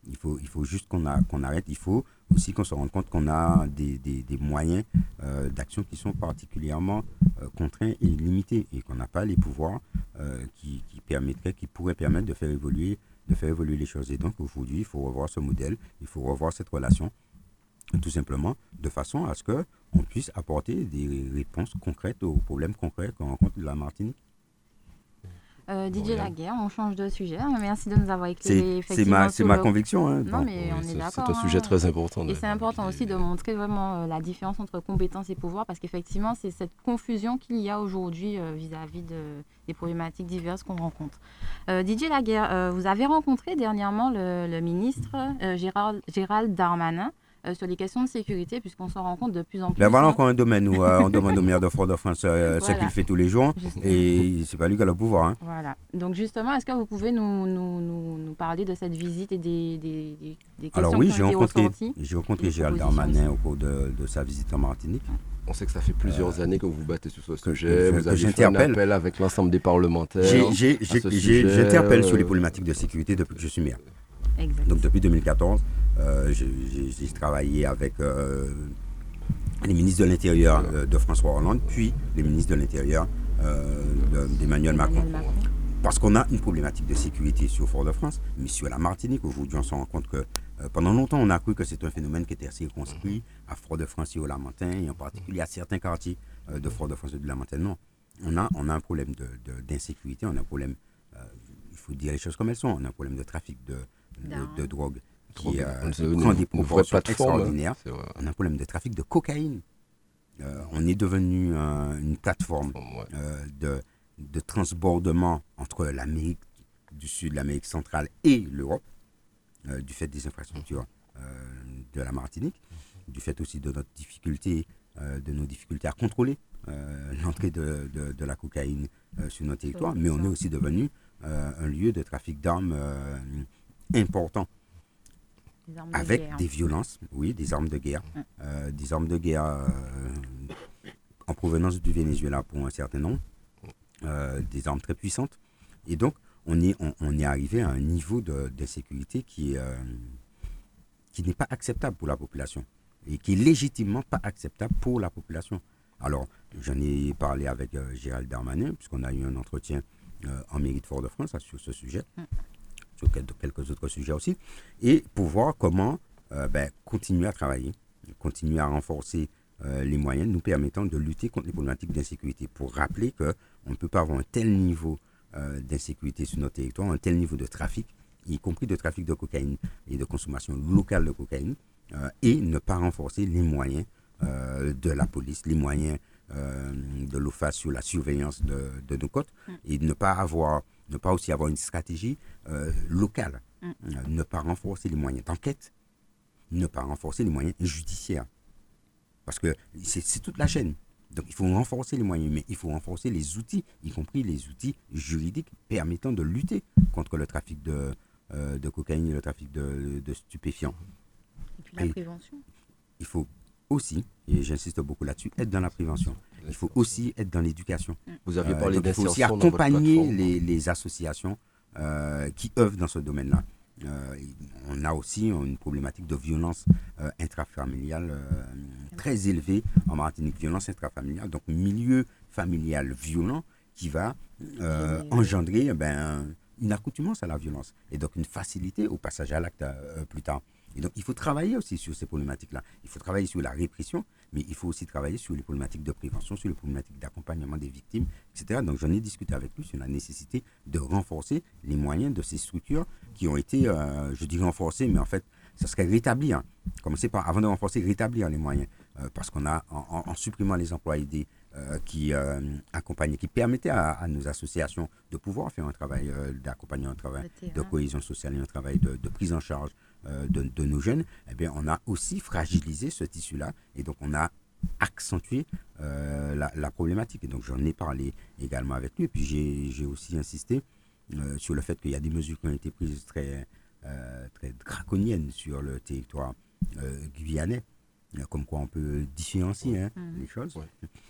Il, faut, il faut juste qu'on qu'on arrête. Il faut aussi qu'on se rende compte qu'on a des, des, des moyens d'action qui sont particulièrement contraints et limités et qu'on n'a pas les pouvoirs qui, qui, permettraient, qui pourraient permettre de faire évoluer de faire évoluer les choses. Et donc aujourd'hui, il faut revoir ce modèle, il faut revoir cette relation, tout simplement, de façon à ce qu'on puisse apporter des réponses concrètes aux problèmes concrets qu'on rencontre de la Martinique. Euh, Didier Laguerre, on change de sujet. Merci de nous avoir éclairé. C'est ma, ma conviction. Hein. Non, mais on est, d'accord. C'est un sujet hein. très important. Et c'est important aussi de montrer vraiment euh, la différence entre compétences et pouvoir, parce qu'effectivement, c'est cette confusion qu'il y a aujourd'hui euh, vis-à-vis de, des problématiques diverses qu'on rencontre. Euh, Didier Laguerre, vous avez rencontré dernièrement le, le ministre Gérald, Gérald Darmanin. Euh, sur les questions de sécurité, puisqu'on s'en rend compte de plus en plus. Ben voilà encore un domaine où euh, on demande au maire de Fort-de-France euh, ce qu'il fait tous les jours, et c'est pas lui qui a le pouvoir. Hein. Voilà. Donc justement, est-ce que vous pouvez nous, nous, nous, parler de cette visite et des, des, des questions Alors oui, j'ai rencontré, j'ai rencontré Gérald Darmanin au cours de, de, sa visite en Martinique. On sait que ça fait plusieurs années que vous vous battez sur ce sujet. vous avez fait un appel avec l'ensemble des parlementaires. J'interpelle sur les problématiques de sécurité depuis que je suis maire. Donc depuis 2014, euh, j'ai travaillé avec euh, les ministres de l'Intérieur euh, de François Hollande, puis les ministres de l'Intérieur d'Emmanuel Macron. Parce qu'on a une problématique de sécurité sur Fort-de-France, mais sur la Martinique, aujourd'hui, on se rend compte que pendant longtemps, on a cru que c'est un phénomène qui était circonscrit à Fort-de-France et au Lamentin, et en particulier à certains quartiers de Fort-de-France et de Lamentin. Non, on a, on a un problème d'insécurité, on a un problème, il faut dire les choses comme elles sont, on a un problème de trafic de, de, drogue qui euh, prend des proportions extraordinaires. On a un problème de trafic de cocaïne. Euh, on est devenu une plateforme euh, de, de transbordement entre l'Amérique du Sud, l'Amérique centrale et l'Europe, du fait des infrastructures de la Martinique, du fait aussi de notre difficulté, de nos difficultés à contrôler l'entrée de, de, de, la cocaïne sur notre territoire, mais on est aussi devenu un lieu de trafic d'armes important. Avec des violences, oui, des armes de guerre. Euh, des armes de guerre euh, en provenance du Venezuela pour un certain nombre. Euh, des armes très puissantes. Et donc, on est, on, est arrivé à un niveau d'insécurité qui, qui n'est pas acceptable pour la population. Et qui est légitimement pas acceptable pour la population. Alors, j'en ai parlé avec Gérald Darmanin, puisqu'on a eu un entretien en mairie de Fort-de-France sur ce sujet. Sur quelques autres sujets aussi, et pour voir comment euh, ben, continuer à travailler, continuer à renforcer euh, les moyens nous permettant de lutter contre les problématiques d'insécurité. Pour rappeler qu'on ne peut pas avoir un tel niveau euh, d'insécurité sur notre territoire, un tel niveau de trafic, y compris de trafic de cocaïne et de consommation locale de cocaïne, et ne pas renforcer les moyens de la police, les moyens de l'OFA sur la surveillance de, de nos côtes, mm. et ne pas avoir ne pas aussi avoir une stratégie euh, locale, mm. euh, ne pas renforcer les moyens d'enquête, ne pas renforcer les moyens judiciaires. Parce que c'est toute la chaîne. Donc il faut renforcer les moyens, mais il faut renforcer les outils, y compris les outils juridiques permettant de lutter contre le trafic de, euh, de cocaïne et le trafic de, stupéfiants. Et puis la prévention. Il faut aussi, et j'insiste beaucoup là-dessus, être dans la prévention. Il faut aussi être dans l'éducation. Mm. Vous avez parlé euh, Il faut aussi accompagner les, associations euh, qui œuvrent dans ce domaine-là. Euh, on a aussi une problématique de violence intrafamiliale très élevée en Martinique. Violence intrafamiliale, donc milieu familial violent qui va engendrer ben, une accoutumance à la violence et donc une facilité au passage à l'acte plus tard. Et donc, il faut travailler aussi sur ces problématiques-là. Il faut travailler sur la répression, mais il faut aussi travailler sur les problématiques de prévention, sur les problématiques d'accompagnement des victimes, etc. Donc, j'en ai discuté avec lui sur la nécessité de renforcer les moyens de ces structures qui ont été, euh, je dis renforcées, mais en fait, ça serait rétablir. Commencer par, avant de renforcer, rétablir les moyens. Euh, parce qu'on a, en, supprimant les emplois aidés, euh, qui euh, accompagnaient, qui permettaient à, nos associations de pouvoir faire un travail d'accompagnement, un travail de cohésion sociale et un travail de, de prise en charge euh, de, nos jeunes, eh bien, on a aussi fragilisé ce tissu-là et donc on a accentué euh, la, problématique. Et donc j'en ai parlé également avec lui. Et puis j'ai aussi insisté euh, sur le fait qu'il y a des mesures qui ont été prises très, très draconiennes sur le territoire guyanais. Comme quoi on peut différencier hein, mhm. les choses.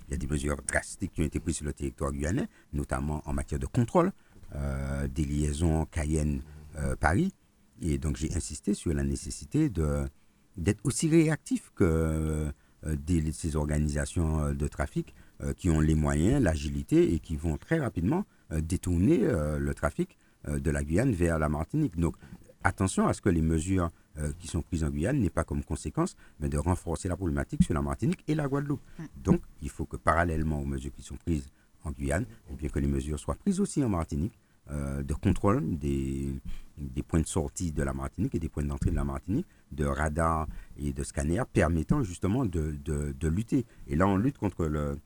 Il y a des mesures drastiques qui ont été prises sur le territoire guyanais, notamment en matière de contrôle des liaisons Cayenne Paris. Et donc j'ai insisté sur la nécessité d'être aussi réactif que ces organisations de trafic qui ont les moyens, l'agilité et qui vont très rapidement détourner le trafic de la Guyane vers la Martinique. Donc attention à ce que les mesures euh, qui sont prises en Guyane n'aient pas comme conséquence mais de renforcer la problématique sur la Martinique et la Guadeloupe. Mm. Donc, il faut que parallèlement aux mesures qui sont prises en Guyane, et eh bien que les mesures soient prises aussi en Martinique, euh, de contrôle des, des, points de sortie de la Martinique et des points d'entrée de la Martinique, de radars et de scanners permettant justement de, de, de, lutter. Et là, on lutte contre, le,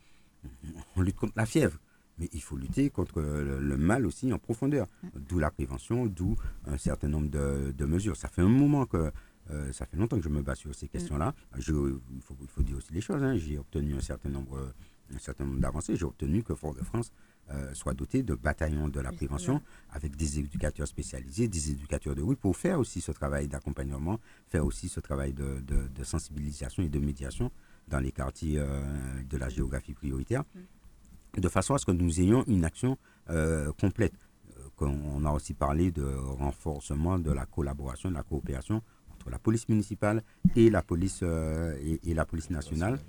on lutte contre la fièvre mais il faut lutter contre le, mal aussi en profondeur. D'où la prévention, d'où un certain nombre de, mesures. Ça fait un moment que, euh, ça fait longtemps que je me bats sur ces questions-là. il, faut, faut, dire aussi les choses. Hein. J'ai obtenu un certain nombre, un certain nombre d'avancées. J'ai obtenu que Fort-de-France euh, soit doté de bataillons de la prévention avec des éducateurs spécialisés, des éducateurs de rue pour faire aussi ce travail d'accompagnement, faire aussi ce travail de, de, sensibilisation et de médiation dans les quartiers euh, de la géographie prioritaire de façon à ce que nous ayons une action euh, complète. On a aussi parlé de renforcement de la collaboration, de la coopération entre la police municipale et la police, euh, et, la police nationale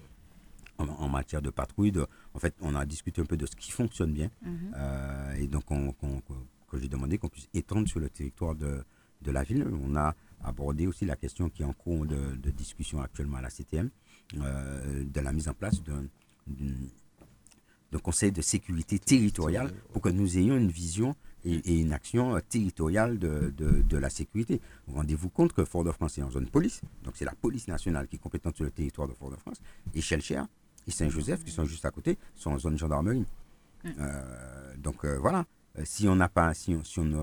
en, matière de patrouille. en fait, on a discuté un peu de ce qui fonctionne bien. Mhm. et donc, que j'ai demandé qu'on puisse étendre sur le territoire de, de, la ville. On a abordé aussi la question qui est en cours de, de discussion actuellement à la CTM, de la mise en place d'une de conseil de sécurité territoriale pour que nous ayons une vision et, une action euh, territoriale de, de, la sécurité. Rendez-vous compte que Fort-de-France est en zone police, donc c'est la police nationale qui est compétente sur le territoire de Fort-de-France, et Chelcher et Saint-Joseph, qui sont juste à côté, sont en zone gendarmerie. Mm. Euh, donc euh, voilà, si on n'a pas, si, on, si on, ne,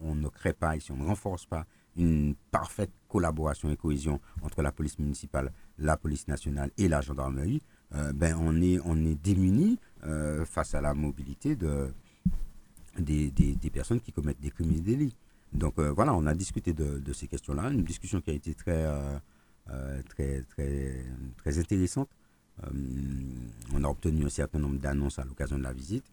on, ne crée pas et si on ne renforce pas une parfaite collaboration et cohésion entre la police municipale, la police nationale et la gendarmerie, euh, ben, on est, on est démuni euh, face à la mobilité de, des, des, personnes qui commettent des crimes et des délits. Donc euh, voilà, on a discuté de, de ces questions-là, une discussion qui a été très, très, très, très intéressante. On a obtenu un certain nombre d'annonces à l'occasion de la visite.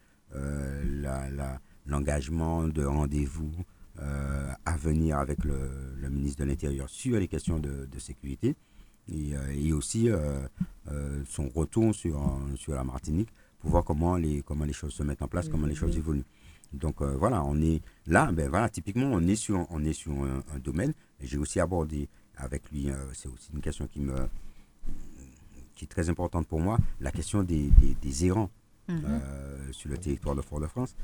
L'engagement la, de rendez-vous à venir avec le, le ministre de l'Intérieur sur les questions de, de sécurité et, euh, et aussi euh, euh, son retour sur, sur la Martinique pour voir comment les, comment les choses se mettent en place, comment les choses évoluent. Donc voilà, on est là, ben voilà, typiquement, on est sur, on est sur un, domaine. J'ai aussi abordé avec lui, c'est aussi une question qui, me, qui est très importante pour moi, la question des, des, errants. Mhm. sur le territoire de Fort-de-France,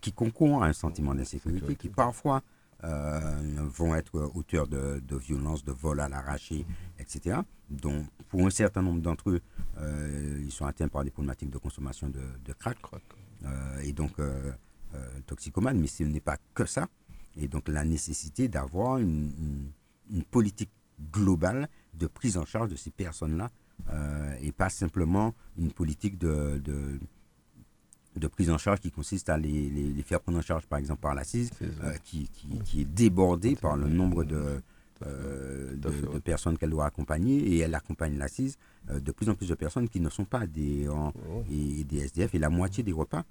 qui concourent à un sentiment d'insécurité, qui parfois euh, vont être auteurs de, de violences, de vols à l'arraché, etc. Donc, pour un certain nombre d'entre eux, euh, ils sont atteints par des problématiques de consommation de, de crack, euh, et donc toxicomanes, mais ce n'est pas que ça. Et donc, la nécessité d'avoir une, une, politique globale de prise en charge de ces personnes-là, et pas simplement une politique de, de de prise en charge qui consiste à les, les, faire prendre en charge, par exemple, par l'assise, euh, qui, qui, est débordée par le nombre de, euh, de, personnes qu'elle doit accompagner et elle accompagne l'assise euh, de plus en plus de personnes qui ne sont pas des, oh. et, des SDF et la moitié des repas,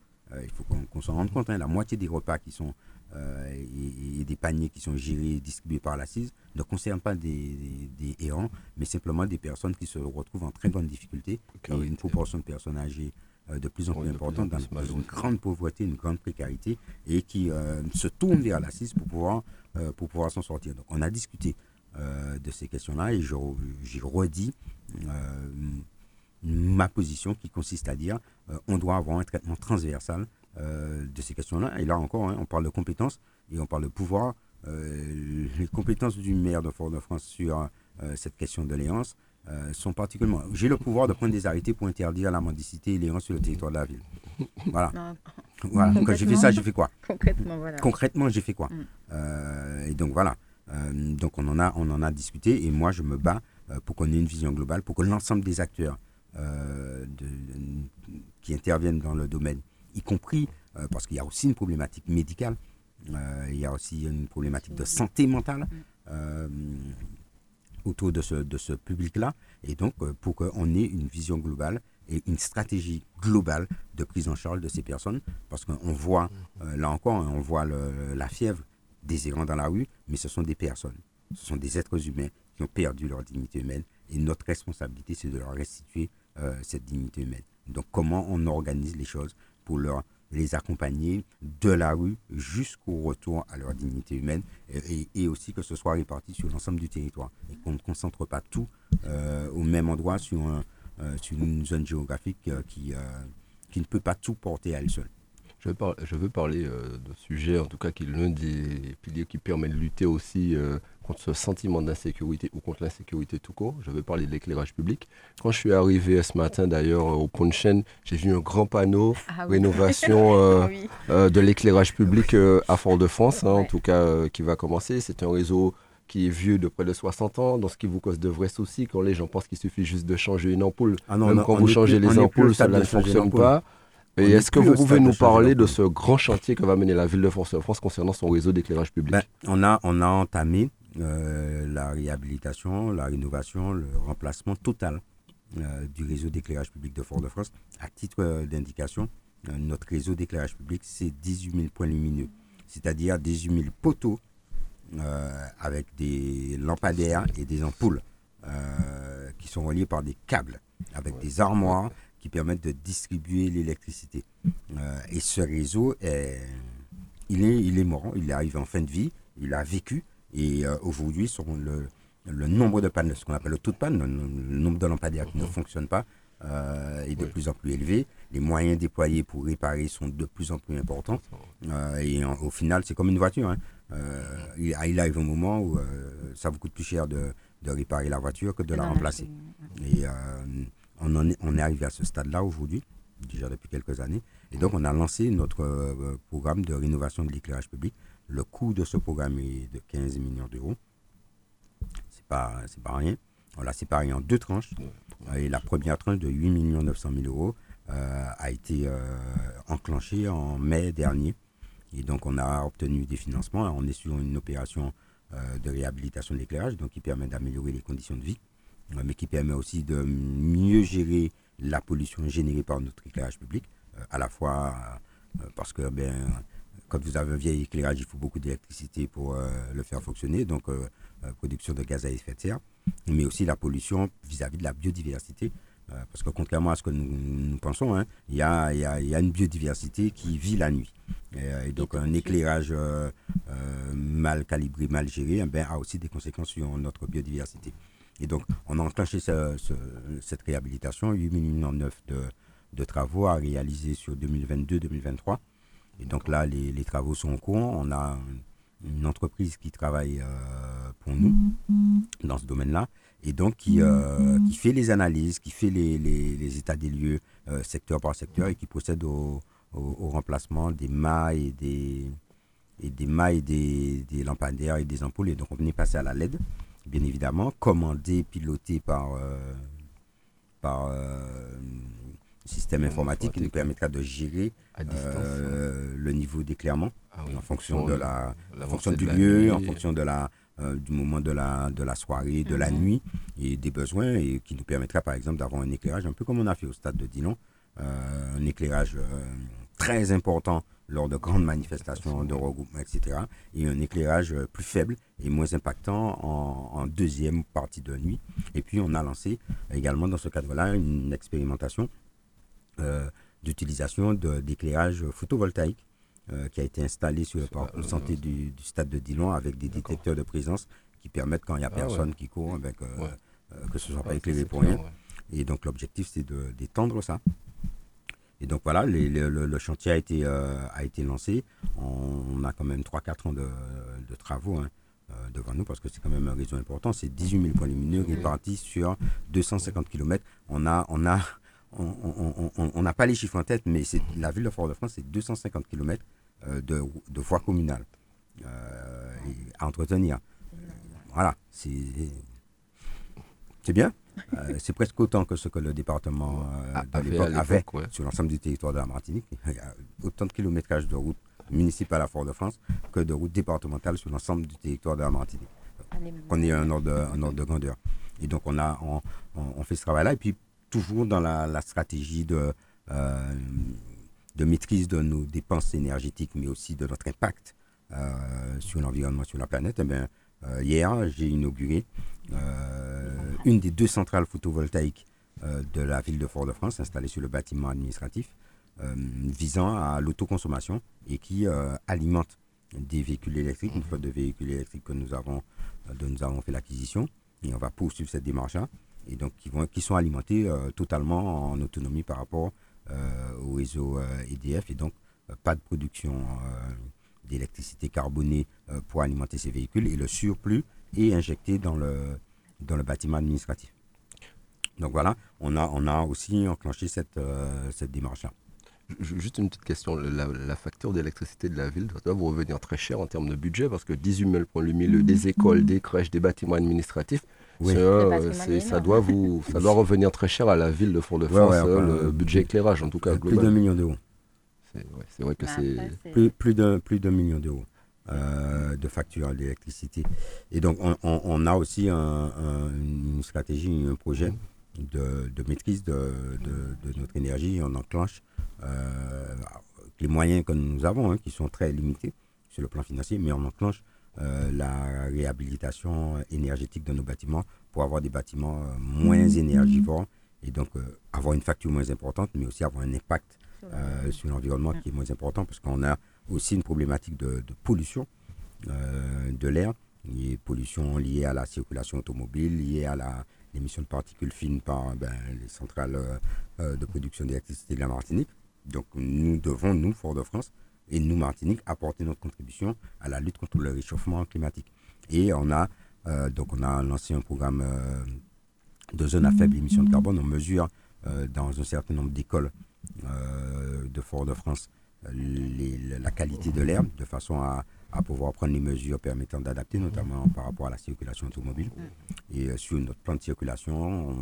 il faut qu'on s'en rende compte, hein, la moitié des repas qui sont et, des paniers qui sont gérés et distribués par l'assise ne concernent pas des, des, errants, mais simplement des personnes qui se retrouvent en très grande difficulté. Et une proportion de personnes âgées euh, de plus en plus importante dans, une grande pauvreté, une grande précarité et qui euh, se tournent vers l'assise pour pouvoir, euh, pour pouvoir s'en sortir. Donc on a discuté de ces questions-là et j'ai redit ma position qui consiste à dire on doit avoir un traitement transversal de ces questions-là. Et là encore, hein, on parle de compétences et on parle de pouvoir. les compétences du maire de Fort-de-France sur cette question de l'éance euh, sont particulièrement. J'ai le pouvoir de prendre des arrêtés pour interdire la mendicité et l'errance sur le territoire de la ville. Voilà. voilà. Quand j'ai fait ça, j'ai fait quoi? Concrètement, voilà. Concrètement, j'ai fait quoi? Mm. euh, Et donc voilà. Euh, donc on en, a, on en a discuté et moi je me bats pour qu'on ait une vision globale, pour que l'ensemble des acteurs de, qui interviennent dans le domaine, y compris parce qu'il y a aussi une problématique médicale, il y a aussi une problématique de santé mentale. Mm autour de ce, de ce public-là, et donc euh, pour qu'on ait une vision globale et une stratégie globale de prise en charge de ces personnes, parce qu'on voit, euh, là encore, on voit la fièvre des errants dans la rue, mais ce sont des personnes. Ce sont des êtres humains qui ont perdu leur dignité humaine. Et notre responsabilité, c'est de leur restituer euh, cette dignité humaine. Donc, comment on organise les choses pour leur, les accompagner de la rue jusqu'au retour à leur dignité humaine et, aussi que ce soit réparti sur l'ensemble du territoire et qu'on ne concentre pas tout euh, au même endroit sur, euh, une zone géographique qui, qui ne peut pas tout porter à elle seule. Je veux, je veux parler de sujet, en tout cas, qui est l'un des piliers qui permet de lutter aussi contre ce sentiment d'insécurité ou contre l'insécurité tout court. Je veux parler de l'éclairage public. Quand je suis arrivé ce matin d'ailleurs au Pont de Chêne, j'ai vu un grand panneau ah rénovation euh, euh, de l'éclairage public euh, à Fort-de-France, hein, en tout cas qui va commencer. C'est un réseau qui est vieux de près de 60 ans, donc ce qui vous cause de vrais soucis quand les gens pensent qu'il suffit juste de changer une ampoule. Ah Même quand vous changez les ampoules, ça ne fonctionne pas. Et est-ce que vous pouvez nous parler de ce grand chantier que va mener la ville de France concernant son réseau d'éclairage public ben, on, a, on a entamé euh, la réhabilitation, la rénovation, le remplacement total euh, du réseau d'éclairage public de Fort-de-France. À titre euh, d'indication, notre réseau d'éclairage public, c'est 18 000 points lumineux, c'est-à-dire 18 000 poteaux avec des lampadaires et des ampoules qui sont reliés par des câbles, avec des armoires qui permettent de distribuer l'électricité. et ce réseau, est, il, est, il est mort, il est arrivé en fin de vie, il a vécu, et euh, aujourd'hui, le, le, nombre de pannes, ce qu'on appelle le taux de panne, le, nombre de lampadaires qui ne mhm. fonctionnent pas, euh, est de plus en plus élevé. Les moyens déployés pour réparer sont de plus en plus importants. Euh, et au final, c'est comme une voiture. Hein. il, arrive un moment où ça vous coûte plus cher de, de, réparer la voiture que de la remplacer. Et on, en est, on est arrivé à ce stade-là aujourd'hui, déjà depuis quelques années. Et donc, on a lancé notre programme de rénovation de l'éclairage public le coût de ce programme est de 15 millions d'euros. Ce n'est pas, pas rien. On l'a séparé en deux tranches. Et la première tranche de 8 900 000 euros euh, a été euh, enclenchée en mai dernier. Et donc, on a obtenu des financements. On est sur une opération euh, de réhabilitation de l'éclairage, donc qui permet d'améliorer les conditions de vie, mais qui permet aussi de mieux gérer la pollution générée par notre éclairage public, à la fois parce que ben, quand vous avez un vieil éclairage, il faut beaucoup d'électricité pour euh, le faire fonctionner, donc euh, euh, production de gaz à effet de serre, mais aussi la pollution vis-à-vis de la biodiversité. parce que contrairement à ce que nous, pensons, hein, il y, a, y, a, y, a, une biodiversité qui vit la nuit. Et, donc un éclairage mal calibré, mal géré, eh ben, a aussi des conséquences sur notre biodiversité. Et donc on a enclenché cette réhabilitation, 8 millions de, de travaux à réaliser sur 2022-2023. Et donc là, les, travaux sont en cours. On a une entreprise qui travaille euh, pour nous dans ce domaine-là et donc qui, euh, fait les analyses, qui fait les, états des lieux euh, secteur par secteur et qui procède au, remplacement des mailles et des, et des mailles des, des, lampadaires et des ampoules. Et donc on venait passer à la LED, bien évidemment, commandé, piloté par, par système informatique qui nous permettra de gérer euh, le niveau d'éclairement ah en fonction de la, fonction du lieu, en fonction de la euh, du moment de la, de la soirée, de la mhm. nuit et des besoins et qui nous permettra par exemple d'avoir un éclairage un peu comme on a fait au stade de Dillon, euh, un éclairage très important lors de grandes manifestations de regroupement, etc. Et un éclairage plus faible et moins impactant en, en, deuxième partie de nuit. Et puis on a lancé également dans ce cadre-là une expérimentation euh, d'utilisation d'éclairage photovoltaïque euh, qui a été installé sur le parc de santé du, stade de Dillon avec des détecteurs de présence qui permettent quand il n'y a ah personne qui court avec, euh, que ce ne soit pas éclairé pour rien. Et donc l'objectif c'est d'étendre ça. Et donc voilà, le, chantier a été, a été lancé. On, a quand même 3-4 ans de, travaux hein, devant nous parce que c'est quand même un réseau important. C'est 18 000 points lumineux répartis sur 250 km. On a, on a on n'a pas les chiffres en tête, mais la ville de Fort-de-France, c'est 250 km euh, de, de voies communales euh, à entretenir. Voilà, c'est bien. Euh, c'est presque autant que ce que le département de l'époque avait sur l'ensemble du territoire de la Martinique. Il y a autant de kilométrage de routes municipales à Fort-de-France que de routes départementales sur l'ensemble du territoire de la Martinique. On est un ordre, un ordre de grandeur. Et donc on a on, on fait ce travail-là. Et puis toujours dans la, stratégie de, euh, de maîtrise de nos dépenses énergétiques, mais aussi de notre impact euh, sur l'environnement sur la planète. Eh bien, hier, j'ai inauguré une des deux centrales photovoltaïques de la ville de Fort-de-France installée sur le bâtiment administratif visant à l'autoconsommation et qui alimente des véhicules électriques, une flotte de véhicules électriques que nous avons, dont nous avons fait l'acquisition. Et on va poursuivre cette démarche-là. Et donc, qui, vont, qui sont alimentés totalement en autonomie par rapport au réseau EDF. Et donc, pas de production d'électricité carbonée euh, pour alimenter ces véhicules et le surplus est injecté dans le, dans le bâtiment administratif. Donc voilà, on a, on a aussi enclenché cette, euh, cette démarche-là. Juste une petite question, la, facture d'électricité de la ville doit vous revenir très cher en termes de budget parce que 18 000 pour le milieu des écoles, des crèches, des bâtiments administratifs, ça, doit vous, ça doit revenir très cher à la ville de Fort-de-France, le budget éclairage en tout cas. Plus d'un million d'euros. C'est vrai que c'est. Plus, plus d'un plus million d'euros. Euh, de factures d'électricité. Et donc, on, a aussi une stratégie, un projet de, maîtrise de, notre énergie. On enclenche euh, les moyens que nous avons, hein, qui sont très limités sur le plan financier, mais on enclenche euh, la réhabilitation énergétique de nos bâtiments pour avoir des bâtiments moins énergivores et donc avoir une facture moins importante, mais aussi avoir un impact euh, sur l'environnement qui est moins important parce qu'on a aussi une problématique de, pollution euh, de l'air, une pollution liée à la circulation automobile, liée à l'émission de particules fines par ben, les centrales euh, de production d'électricité de la Martinique. Donc nous devons, nous, Fort-de-France, et nous, Martinique, apporter notre contribution à la lutte contre le réchauffement climatique. Et on a, donc on a lancé un programme de zones à faible émission de carbone. On mesure dans un certain nombre d'écoles de Fort-de-France la qualité de l'air de façon à, pouvoir prendre les mesures permettant d'adapter, notamment par rapport à la circulation automobile. Et euh, sur notre plan de circulation,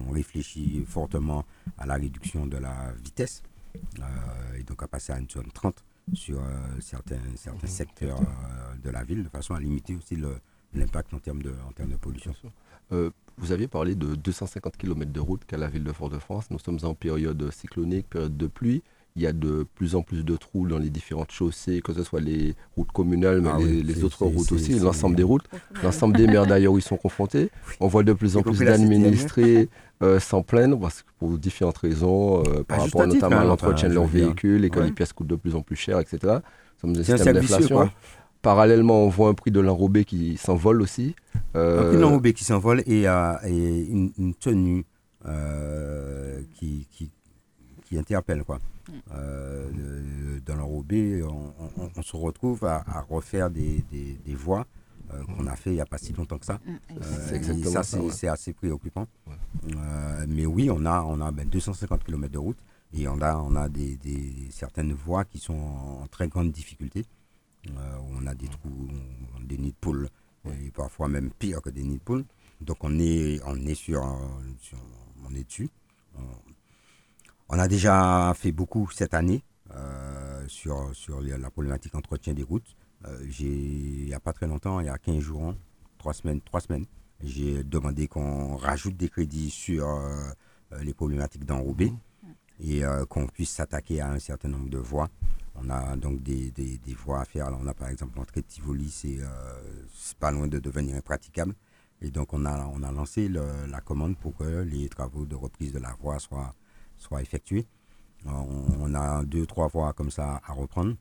on réfléchit fortement à la réduction de la vitesse euh, et donc à passer à une zone 30 sur certains, certains secteurs de la ville de façon à limiter aussi l'impact en termes de, en termes de pollution. Vous aviez parlé de 250 km de route qu'a la ville de Fort-de-France. Nous sommes en période cyclonique, période de pluie. Il y a de plus en plus de trous dans les différentes chaussées, que ce soit les routes communales, mais ah les, autres routes aussi, l'ensemble des routes, l'ensemble des maires d'ailleurs où ils sont confrontés. On voit de plus en plus d'administrés euh, s'en plaindre parce pour différentes raisons, euh, par rapport notamment à hein, l'entretien de leurs véhicules et que les pièces coûtent de plus en plus cher, etc. Nous des systèmes d'inflation. Parallèlement, on voit un prix de l'enrobé qui s'envole aussi. Euh... Un prix de l'enrobé qui s'envole et, euh, une, tenue euh, qui, qui, interpelle. Quoi. Mm. Euh, dans l'enrobé, on, se retrouve à, refaire des, voies qu'on a fait il n'y a pas si longtemps que ça. Mm, c'est ça. C'est assez préoccupant. mais oui, on a, on a 250 ben, km de route et on a, on a des, certaines voies qui sont en très grande difficulté. Euh, on a des trous, des nids de poules, et parfois même pire que des nids de poules. Donc on est, on est sur, on est dessus. On, a déjà fait beaucoup cette année euh, sur, sur la problématique entretien des routes. Euh, il n'y a pas très longtemps, il y a 15 jours, 3 semaines, 3 semaines, j'ai demandé qu'on rajoute des crédits sur les problématiques d'enrobé et qu'on puisse s'attaquer à un certain nombre de voies on a donc des, des, voies à faire. on a par exemple l'entrée de Tivoli, c'est euh, pas loin de devenir impraticable. Et donc on a, on a lancé la commande pour que les travaux de reprise de la voie soient, soient effectués. On, a deux, trois voies comme ça à reprendre.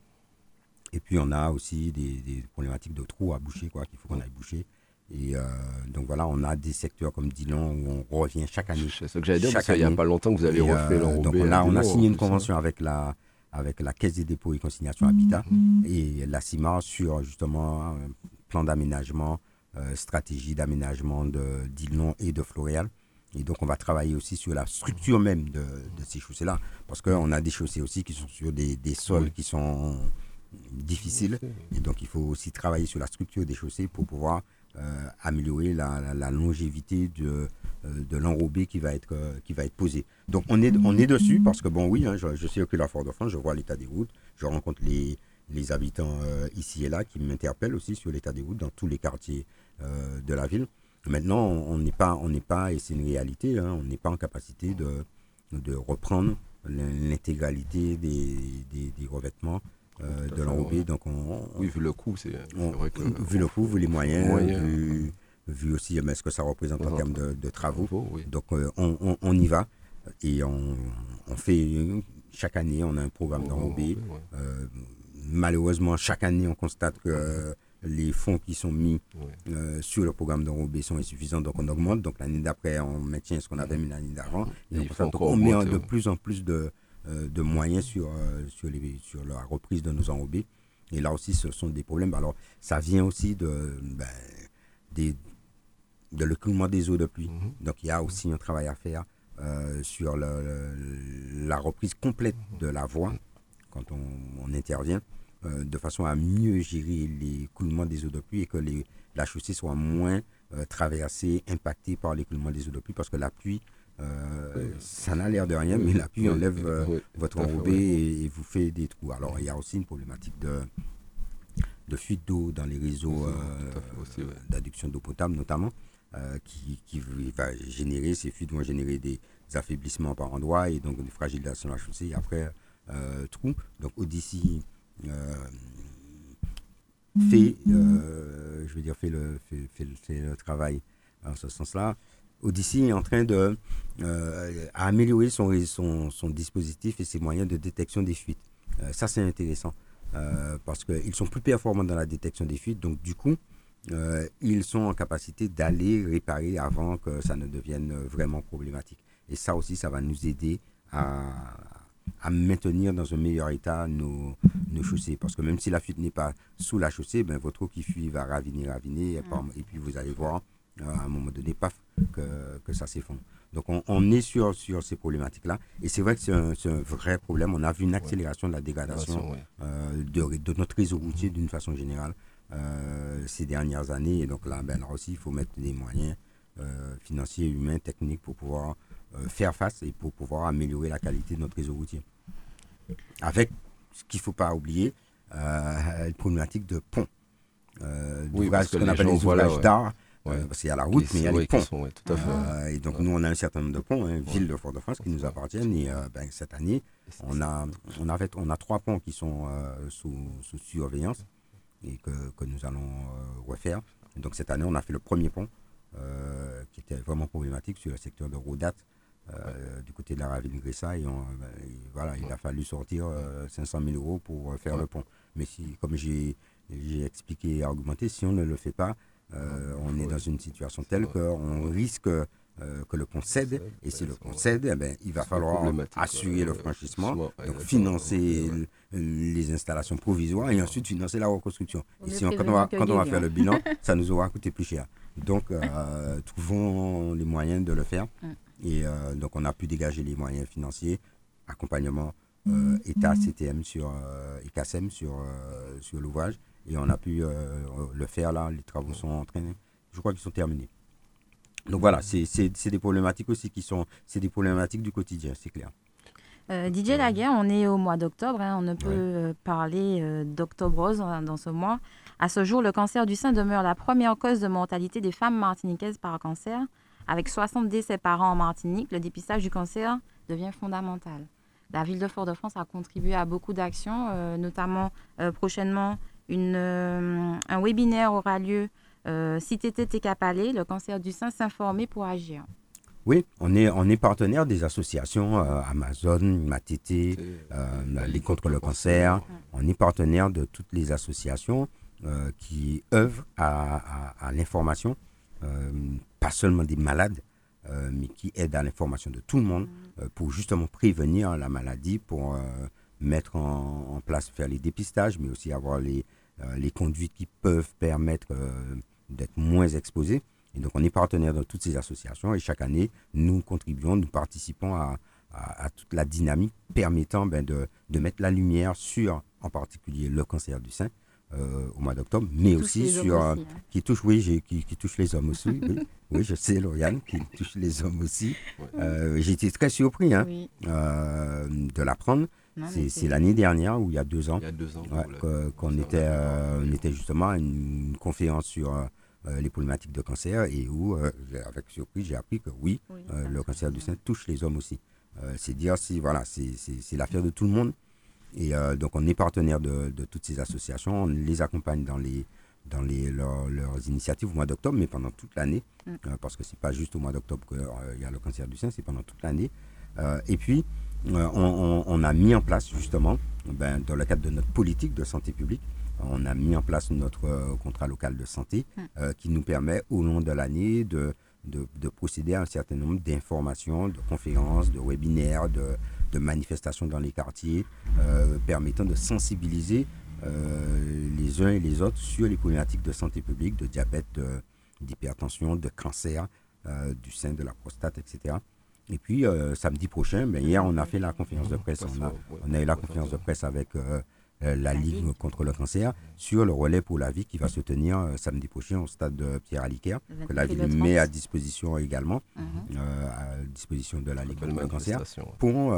Et puis on a aussi des, problématiques de trous à boucher, quoi, qu'il faut qu'on aille boucher. Et euh, donc voilà, on a des secteurs comme Dillon où on revient chaque année. C'est ce que j'allais dire, parce qu'il n'y a pas longtemps que vous avez refait euh, Donc là, on a signé une convention avec la, avec la Caisse des dépôts et consignations Habitat mm-hmm. et la CIMA sur justement un plan d'aménagement, euh, stratégie d'aménagement d'Ilnon et de Floréal. Et donc, on va travailler aussi sur la structure même de, ces chaussées-là. Parce qu'on a des chaussées aussi qui sont sur des, sols qui sont difficiles. Et donc, il faut aussi travailler sur la structure des chaussées pour pouvoir euh, améliorer la, longévité de, euh, de l'enrobé qui va être qui va être posé. Donc on est on est dessus parce que bon oui, hein, je, je circule à Fort-de-France, je vois l'état des routes, je rencontre les les habitants euh, ici et là qui m'interpellent aussi sur l'état des routes dans tous les quartiers de la ville. Maintenant, on n'est pas on n'est pas et c'est une réalité, hein, on n'est pas en capacité de de reprendre l'intégralité des, des, revêtements de l'enrobé. Donc on, oui, vu le coût, c'est vrai que... Vu le coût, vu les moyens, vu, aussi ce que ça représente en termes de, travaux. Donc on, on, y va et on, fait chaque année, on a un programme d'enrobé. malheureusement, chaque année, on constate que les fonds qui sont mis euh, sur le programme d'enrobé sont insuffisants, donc on augmente. Donc l'année d'après, on maintient ce qu'on avait mis l'année d'avant. Et on met de plus en plus de, euh, de moyens sur, euh, sur, les, sur la reprise de nos enrobés. Et là aussi, ce sont des problèmes. Alors, ça vient aussi de, ben, des, de l'écoulement des eaux de pluie. Mhm. Donc, il y a aussi un travail à faire sur la reprise complète de la voie quand on intervient. Euh, de façon à mieux gérer l'écoulement des eaux de pluie et que les, la chaussée soit moins euh, traversée, impactée par l'écoulement des eaux de pluie parce que la pluie, euh, ça n'a l'air de rien, mais la pluie enlève votre enrobé et, vous fait des trous. Alors il y a aussi une problématique de, de fuite d'eau dans les réseaux d'adduction d'eau potable notamment. Qui, qui, va générer, ces fuites vont générer des affaiblissements par endroits et donc des fragilisations de la chaussée et après trous. Donc Odyssey euh, fait, euh, je veux dire, fait le, fait, fait, le travail en ce sens-là. Odyssey est en train de euh, améliorer son, son, son, dispositif et ses moyens de détection des fuites. ça, c'est intéressant parce qu'ils sont plus performants dans la détection des fuites. Donc, du coup, ils sont en capacité d'aller réparer avant que ça ne devienne vraiment problématique. Et ça aussi, ça va nous aider à, à maintenir dans un meilleur état nos, nos chaussées. Parce que même si la fuite n'est pas sous la chaussée, ben, votre eau qui fuit va raviner, raviner, et, mm. et puis vous allez voir euh, à un moment donné, paf, que, que ça s'effondre. Donc on, on, est sur, sur ces problématiques-là. Et c'est vrai que c'est un, un, vrai problème. On a vu une accélération de la dégradation euh, de, de, notre réseau routier d'une façon générale euh, ces dernières années. Et donc là, ben, là aussi, il faut mettre des moyens financiers, humains, techniques pour pouvoir euh, faire face et pour pouvoir améliorer la qualité de notre réseau routier. Avec ce qu'il ne faut pas oublier, euh, une problématique de pont. Euh, oui, ce qu'on appelle les ouvrages d'art. Euh, parce qu'il y a la route, mais il y a les ponts. tout à fait. et donc, nous, on a un certain nombre de ponts, hein, ville de Fort-de-France, qui nous appartiennent. Et ben, cette année, on a, on, a on a trois ponts qui sont sous, sous, surveillance et que, que nous allons refaire. donc, cette année, on a fait le premier pont, qui était vraiment problématique sur le secteur de Rodat, euh, du côté de la ravine. Et, ben, voilà, il a fallu sortir 500 euh, 000 euros pour euh, faire le pont. Mais si, comme j'ai expliqué et argumenté, si on ne le fait pas, on est dans une situation telle qu'on risque que le pont cède. Et si le pont cède, eh ben, il va falloir assurer le franchissement, donc financer les installations provisoires et ensuite financer la reconstruction. Et si on, quand, on va, quand on va faire le bilan, ça nous aura coûté plus cher. Donc, trouvons les moyens de le faire. Mm. Et euh, donc, on a pu dégager les moyens financiers, accompagnement euh, État, CTM sur euh, ICASEM sur, sur l'ouvrage. Et on a pu le faire là. Les travaux sont en train, je crois qu'ils sont terminés. Donc voilà, c'est des problématiques aussi qui sont, c'est des problématiques du quotidien, c'est clair. Didier Laguerre, on est au mois d'octobre, hein. on ne peut parler d'octobre rose hein, dans ce mois. À ce jour, le cancer du sein demeure la première cause de mortalité des femmes martiniquaises par cancer. Avec 60 décès par an en Martinique, le dépistage du cancer devient fondamental. La ville de Fort-de-France a contribué à beaucoup d'actions, euh, notamment euh, prochainement euh, un webinaire aura lieu si TTT Capalé, le cancer du sein s'informer pour agir. Oui, on est, partenaire des associations Amazon, Matete, les contre le cancer. On est partenaire de toutes les associations qui œuvrent à l'information euh, pas seulement des malades, euh, mais qui aident à l'information de tout le monde euh, pour justement prévenir la maladie, pour mettre en, place, faire les dépistages, mais aussi avoir les, les conduites qui peuvent permettre d'être moins exposés. Et donc, on est partenaire de toutes ces associations et chaque année, nous contribuons, nous participons à, à, toute la dynamique permettant ben, de, de, mettre la lumière sur, en particulier, le cancer du sein, euh, au mois d'octobre, mais aussi sur hein. qui touche, oui, qui, qui, touche les hommes aussi. oui. je sais, Lauriane, qui touche les hommes aussi. Euh, j'ai été très surpris hein, euh, de l'apprendre. C'est l'année dernière ou il y a deux ans, qu'on était, on était justement à une conférence sur les problématiques de cancer et où, avec surprise, j'ai appris que oui, le cancer du sein touche les hommes aussi. c'est dire si voilà, c'est l'affaire de tout le monde Et donc, on est partenaire de, de, toutes ces associations. On les accompagne dans, les, dans les, leurs initiatives au mois d'octobre, mais pendant toute l'année. Mm. parce que c'est pas juste au mois d'octobre qu'il y a le cancer du sein, c'est pendant toute l'année. et puis, on, on, a mis en place justement, ben, dans le cadre de notre politique de santé publique, on a mis en place notre euh, contrat local de santé hmm. euh, qui nous permet au long de l'année de, de, procéder à un certain nombre d'informations, de conférences, de webinaires, de, de manifestations dans les quartiers, euh, permettant de sensibiliser les uns et les autres sur les problématiques de santé publique, de diabète, d'hypertension, de, cancer, du sein, de la prostate, etc. Et puis, samedi prochain, ben, hier, on a fait la conférence de presse. On a, on a eu la conférence de presse avec euh, la, Ligue, contre le cancer sur le relais pour la vie qui va se tenir euh, samedi prochain au stade de Pierre Aliquer, que la ville met à disposition également, mhm. euh, à disposition de la Ligue contre le cancer, pour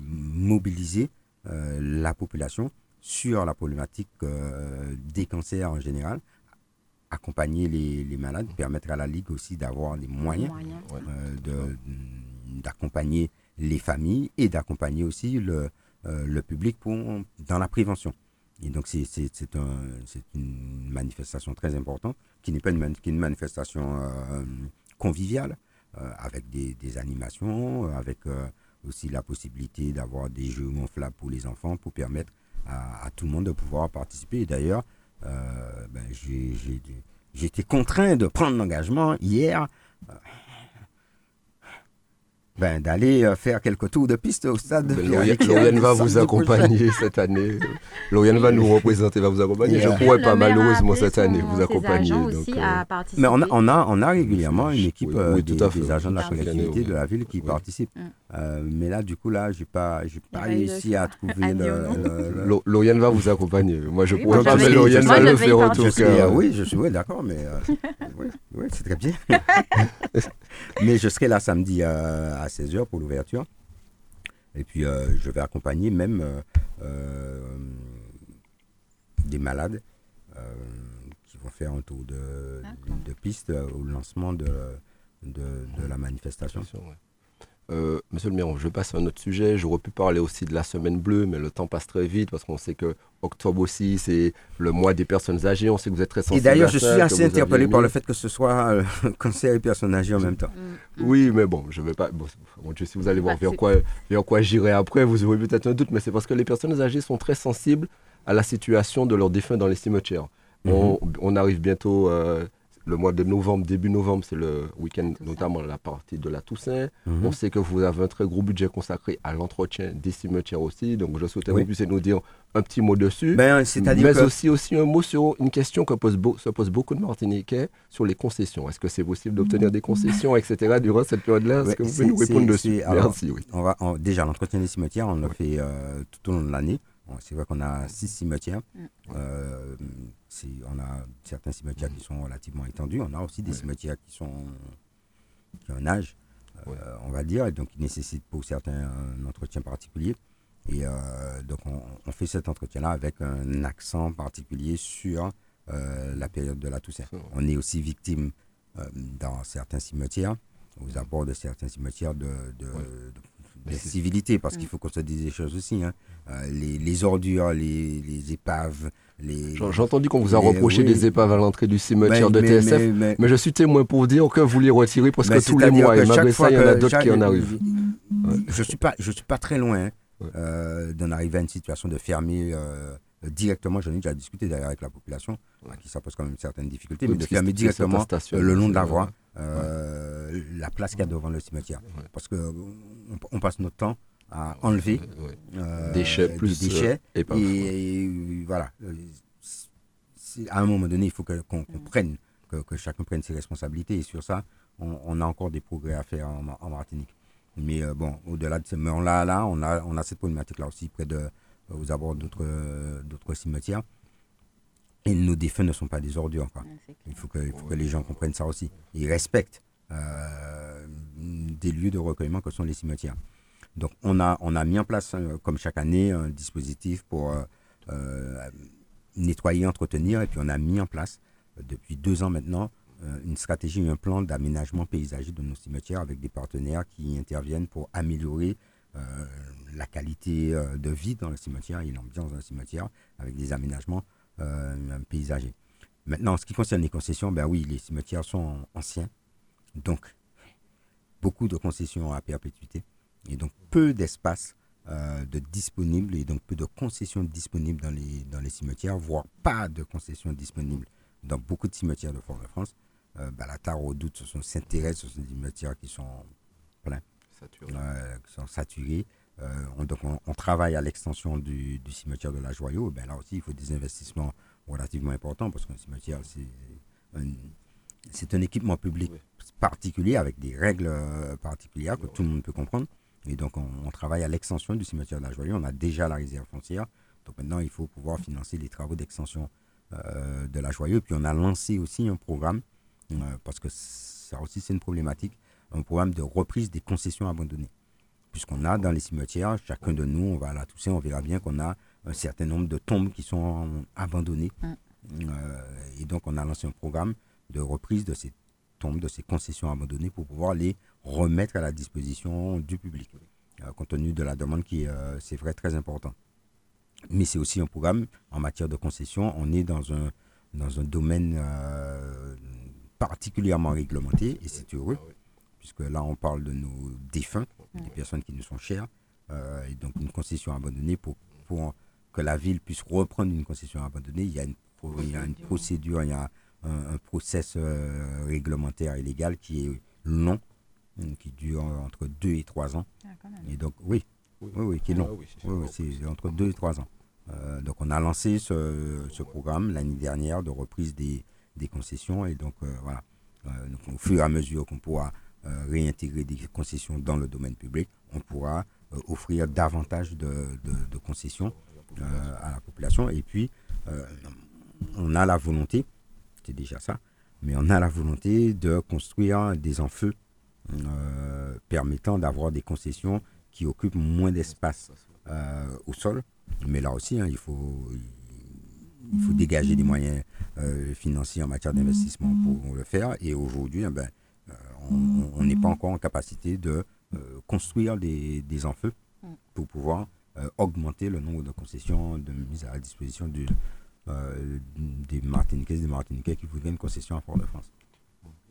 mobiliser la population sur la problématique des cancers en général, accompagner les, malades, permettre à la Ligue aussi d'avoir les moyens, d'accompagner les familles et d'accompagner aussi le, euh, le public pour, dans la prévention. Et donc, c'est une manifestation très importante, qui n'est pas une, une manifestation euh, conviviale, euh, avec des, des, animations, avec aussi la possibilité d'avoir des jeux gonflables pour les enfants, pour permettre à, tout le monde de pouvoir participer. D'ailleurs, ben, j'ai été contraint de prendre l'engagement hier ben, d'aller euh, faire quelques tours de piste au stade. Lauriane va vous accompagner cette année. Lauriane va nous représenter, va vous accompagner. Je ne pourrais pas malheureusement cette année vous accompagner. Donc, euh, Mais on a, on, a, on a régulièrement une équipe euh, des, agents de la collectivité de la ville qui participent. Mm. mais là, du coup, là, je n'ai pas, pas réussi à trouver le. Lauriane va vous accompagner. Moi, je ne pourrais pas, mais Lauriane va le faire en tout cas. Oui, je suis d'accord, mais oui, c'est très bien. mais je serai là samedi à 16h pour l'ouverture. Et puis, euh, je vais accompagner même euh, euh, des malades qui vont faire un tour de, de piste au lancement de, de, la manifestation. Euh, monsieur le maire, je passe à un autre sujet. J'aurais pu parler aussi de la semaine bleue, mais le temps passe très vite parce qu'on sait que octobre aussi, c'est le mois des personnes âgées. On sait que vous êtes très sensible. Et d'ailleurs, je suis assez interpellé par le fait que ce soit euh, cancer et personnes âgées en même temps. Mm, mm. Oui, mais bon, je vais pas. Bon, si vous allez voir vers quoi, vers quoi j'irai après, vous aurez peut-être un doute, mais c'est parce que les personnes âgées sont très sensibles à la situation de leurs défunts dans les cimetières. Mm-hmm. on, arrive bientôt. Euh, le mois de novembre, début novembre, c'est le week-end, notamment la partie de la Toussaint. Mhm. On sait que vous avez un très gros budget consacré à l'entretien des cimetières aussi. Donc, je souhaitais que vous puissiez nous dire un petit mot dessus. Ben, mais aussi, aussi un mot sur une question que pose se pose beaucoup de Martiniquais sur les concessions. Est-ce que c'est possible d'obtenir des concessions, etc., durant cette période-là? Est-ce que vous pouvez nous répondre dessus? Merci. Oui. On va, déjà, l'entretien des cimetières, on le fait euh, tout au long de l'année. C'est vrai qu'on a six cimetières. Mm. Euh, on a certains cimetières qui sont relativement étendus. On a aussi des cimetières qui sont qui ont un âge, euh, on va dire, et donc qui nécessitent pour certains un entretien particulier. Et euh, donc on, fait cet entretien-là avec un accent particulier sur la période de la Toussaint. On est aussi victime dans certains cimetières, aux abords de certains cimetières de, de, civilité, parce qu'il faut qu'on se dise des choses aussi. Hein. les, ordures, les, les épaves, j'ai entendu qu'on vous a reproché des épaves à l'entrée du cimetière de TSF, mais, je suis témoin pour dire que vous les retirez parce que tous les mois, et malgré ça, il y en a d'autres qui en arrivent. Je ne suis, pas, je suis pas très loin hein, euh, d'en arriver à une situation de fermer euh, directement. J'en ai déjà discuté d'ailleurs avec la population, qui ça pose quand même certaines difficultés, mais de fermer directement le long de la voie euh, la place qu'il y a devant le cimetière. Parce qu'on on passe notre temps à enlever euh, déchets plus déchets. Euh, et, voilà. À un moment donné, il faut qu'on comprenne, que, chacun prenne ses responsabilités. Et sur ça, on, a encore des progrès à faire en, Martinique. Mais euh, bon, au-delà de ça, mais on a, là, on a, on a cette problématique-là aussi près de, aux abords d'autres cimetières. Et nos défunts ne sont pas des ordures. Il faut, que, il faut que les gens comprennent ça aussi. Ils respectent des lieux de recueillement que sont les cimetières. Donc on a, on a mis en place, euh, comme chaque année, un dispositif pour euh, euh, nettoyer, entretenir, et puis on a mis en place, depuis deux ans maintenant, une stratégie, un plan d'aménagement paysager de nos cimetières avec des partenaires qui interviennent pour améliorer la qualité de vie dans le cimetière et l'ambiance dans le cimetière avec des aménagements paysagers. Maintenant, en ce qui concerne les concessions, ben oui, les cimetières sont anciens, donc beaucoup de concessions à perpétuité et donc peu d'espace de disponibles et donc peu de concessions disponibles dans les, dans les cimetières, voire pas de concessions disponibles dans beaucoup de cimetières de Fort-de-France. Euh, bah, la tare au doute, ce sont s'intéresse sur des cimetières qui sont pleins, saturés. Euh, qui sont saturés. Euh, on, donc on, travaille à l'extension du, cimetière de la Joyau. Ben là aussi, il faut des investissements relativement importants parce qu'un cimetière, c'est un, équipement public particulier avec des règles particulières que tout le monde peut comprendre. Et donc, on, travaille à l'extension du cimetière de la Joyau. On a déjà la réserve foncière. Donc maintenant, il faut pouvoir financer les travaux d'extension de la Joyau. Puis on a lancé aussi un programme euh, parce que ça aussi c'est une problématique, un programme de reprise des concessions abandonnées. Puisqu'on a dans les cimetières, chacun de nous, on va à la Toussaint, on verra bien qu'on a un certain nombre de tombes qui sont abandonnées. Mm. Euh, et donc on a lancé un programme de reprise de ces tombes, de ces concessions abandonnées pour pouvoir les remettre à la disposition du public, euh, compte tenu de la demande qui est, c'est vrai, très important. Mais c'est aussi un programme en matière de concession. On est dans un, dans un domaine particulièrement réglementé, et c'est heureux, puisque là on parle de nos défunts, des personnes qui nous sont chères, euh, et donc une concession abandonnée pour, pour que la ville puisse reprendre une concession abandonnée, il y a une, il y a une procédure, il y a un, process euh, réglementaire et légal qui est long, qui dure entre 2 et 3 ans. Ah, et donc, oui, oui, oui, qui est long. Ah oui, c'est entre 2 et 3 ans. Euh, donc, on a lancé ce, ce programme l'année dernière de reprise des, des concessions. Et donc, euh, voilà, euh, au fur et à mesure qu'on pourra euh, réintégrer des concessions dans le domaine public, on pourra offrir davantage de, concessions à la population. Et puis, on a la volonté, c'est déjà ça, mais on a la volonté de construire des enfeux permettant d'avoir des concessions qui occupent moins d'espace au sol. Mais là aussi, hein, il, faut, il faut dégager des moyens euh, financiers en matière d'investissement pour le faire. Et aujourd'hui, eh ben, euh, on n'est pas encore en capacité de euh, construire des, des enfeux pour pouvoir augmenter le nombre de concessions de mise à la disposition du, des Martiniquais et des Martiniquais qui voudraient une concession à Fort-de-France.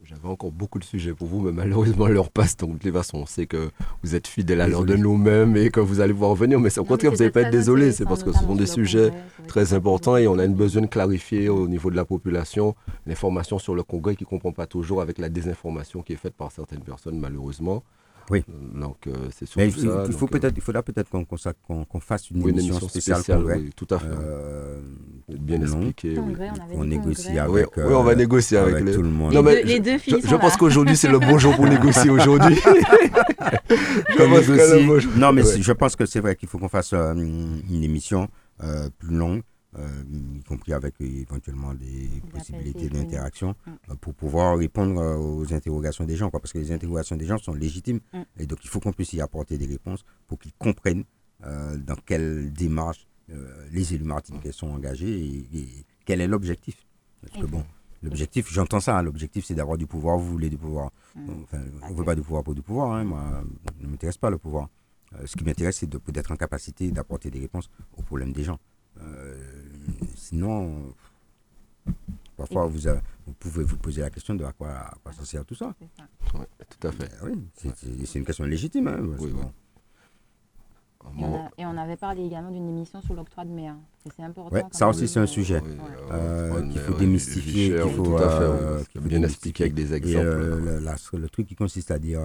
J'avais encore beaucoup de sujets pour vous, mais malheureusement, l'heure passe. Donc, de toute façon, on sait que vous êtes fidèle à l'heure de nous-mêmes et que vous allez pouvoir revenir. Mais au contraire, vous n'allez pas être désolé. C'est parce que ce sont des sujets très importants et on a une besoin de clarifier au niveau de la population l'information sur le congrès qui ne comprend pas toujours avec la désinformation qui est faite par certaines personnes, malheureusement. Oui. Donc, euh, c'est il, ça. Il, faut euh, peut-être, il faudra peut-être qu'on fasse une, émission, spéciale, oui, tout à fait. Euh, bien expliqué. on, négocie avec. oui, on va négocier avec, tout le monde. Non, mais les deux, filles je, pense qu'aujourd'hui c'est le bon jour pour négocier aujourd'hui. non, mais je pense que c'est vrai qu'il faut qu'on fasse une émission plus longue. Euh, y compris avec éventuellement des possibilités d'interaction, mm. euh, pour pouvoir répondre euh, aux interrogations des gens. Quoi, parce que les interrogations des gens sont légitimes. Mm. Et donc, il faut qu'on puisse y apporter des réponses pour qu'ils comprennent dans quelle démarche les élus martiniquais sont engagés et, quel est l'objectif. Parce que bon, L'objectif, j'entends ça, hein, l'objectif c'est d'avoir du pouvoir, vous voulez du pouvoir. Mm. Enfin, on ne veut pas du pouvoir pour du pouvoir, hein, moi, ne m'intéresse pas le pouvoir. ce qui m'intéresse, c'est d'être en capacité d'apporter des réponses aux problèmes des gens. Euh, sinon, parfois vous, vous, pouvez vous poser la question de à quoi, à quoi ça sert tout ça. Oui, tout à fait. Euh, oui, c'est une question légitime. Hein, oui, Et, on avait parlé également d'une émission sur l'octroi de mer. C'est important. Ouais, ça aussi, c'est un sujet euh, qu'il faut démystifier, qu'il faut bien expliquer avec des exemples. le, le, truc qui consiste à dire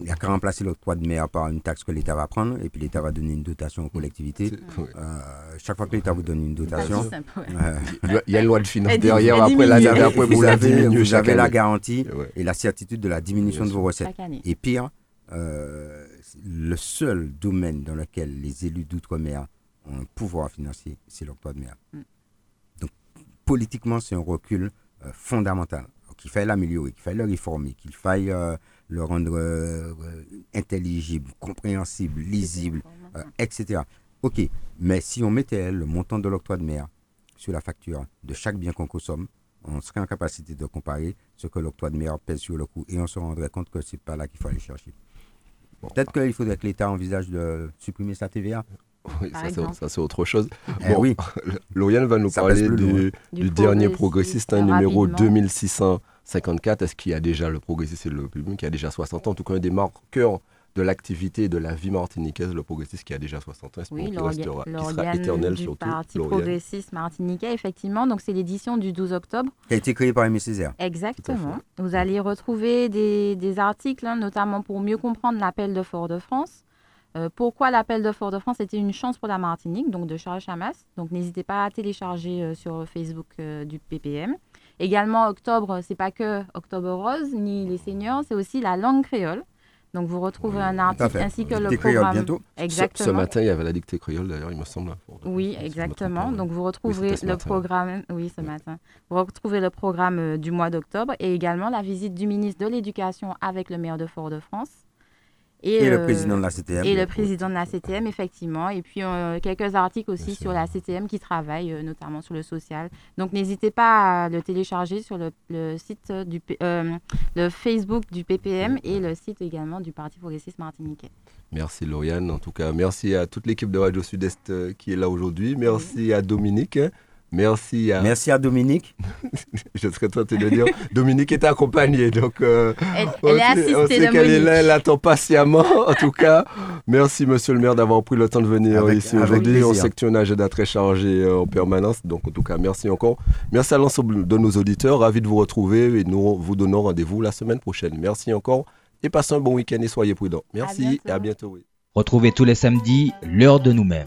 il n'y a qu'à remplacer l'octroi de mer par une taxe que l'État va prendre et puis l'État va donner une dotation aux collectivités. Euh, chaque fois que l'État vous donne une dotation, euh, il y a une loi de finances derrière. Après, la, après vous, avez, vous avez la garantie et la certitude de la diminution de vos recettes. Et pire, euh, le seul domaine dans lequel les élus d'outre-mer ont un pouvoir financier, c'est l'octroi de mer. Mm. Donc, politiquement, c'est un recul fondamental qu'il faille l'améliorer, qu'il faille le réformer, qu'il faille le rendre euh, intelligible, compréhensible, lisible, euh, etc. Ok, mais si on mettait le montant de l'octroi de mer sur la facture de chaque bien qu'on consomme, on serait en capacité de comparer ce que l'octroi de mer pèse sur le coût et on se rendrait compte que ce n'est pas là qu'il faut aller chercher. Peut-être qu'il faudrait que l'État envisage de supprimer sa TVA. Oui, Par ça, c'est- exemple. ça, c'est autre chose. Eh Bon, oui, Lauriane va nous Ça parler du, du dernier progressiste, hein, numéro rapidement. 2654. Est-ce qu'il y a déjà le progressiste et le public qui a déjà 60 ans? En tout cas, un des marqueurs de l'activité et de la vie martiniquaise, le progressiste qui a déjà 60 ans, Oui, qu'il l'orga- restera, qui sera éternel du surtout. Parti Lauriane? progressiste martiniquais, effectivement. Donc, c'est l'édition du 12 octobre. qui a été créé par Aimé Césaire. Exactement. Vous allez retrouver des, des articles, hein, notamment pour mieux comprendre l'appel de Fort-de-France. Euh, pourquoi l'appel de Fort-de-France était une chance pour la Martinique, donc de Charles Chamas. Donc n'hésitez pas à télécharger euh, sur Facebook euh, du PPM. Également, octobre, c'est pas que Octobre Rose ni les seniors, c'est aussi la langue créole. Donc vous retrouvez un Tout à article ainsi que le Dictée créole programme. bientôt. Ce, Exactement. ce matin, il y avait la dictée créole d'ailleurs, il me semble. hein, Oui, exactement. Donc vous retrouverez le matin. programme, oui, ce matin. Vous retrouvez le programme euh, du mois d'octobre et également la visite du ministre de l'Éducation avec le maire de Fort-de-France. Et le euh, président de la CTM. et le président de la CTM, effectivement. Et puis euh, quelques articles aussi Bien sûr. sur la CTM qui travaille euh, notamment sur le social. Donc n'hésitez pas à le télécharger sur le, le site du P- euh, le Facebook du PPM et le site également du Parti progressiste martiniquais. Merci Lauriane. En tout cas, merci à toute l'équipe de Radio Sud-Est qui est là aujourd'hui. Merci à Dominique. Merci à. Merci à Dominique. Je serais tenté de dire. Dominique est accompagnée. Donc, euh, Elle, on elle est sait, on qu'elle est là, elle attend patiemment. En tout cas, merci monsieur le maire d'avoir pris le temps de venir Avec- ici aujourd'hui. On sait que tu as un agenda très chargé euh, en permanence. Donc, en tout cas, merci encore. Merci à l'ensemble de nos auditeurs. Ravi de vous retrouver et nous vous donnons rendez-vous la semaine prochaine. Merci encore et passez un bon week-end et soyez prudents. Merci et à bientôt. oui. Retrouvez tous les samedis l'heure de nous-mêmes.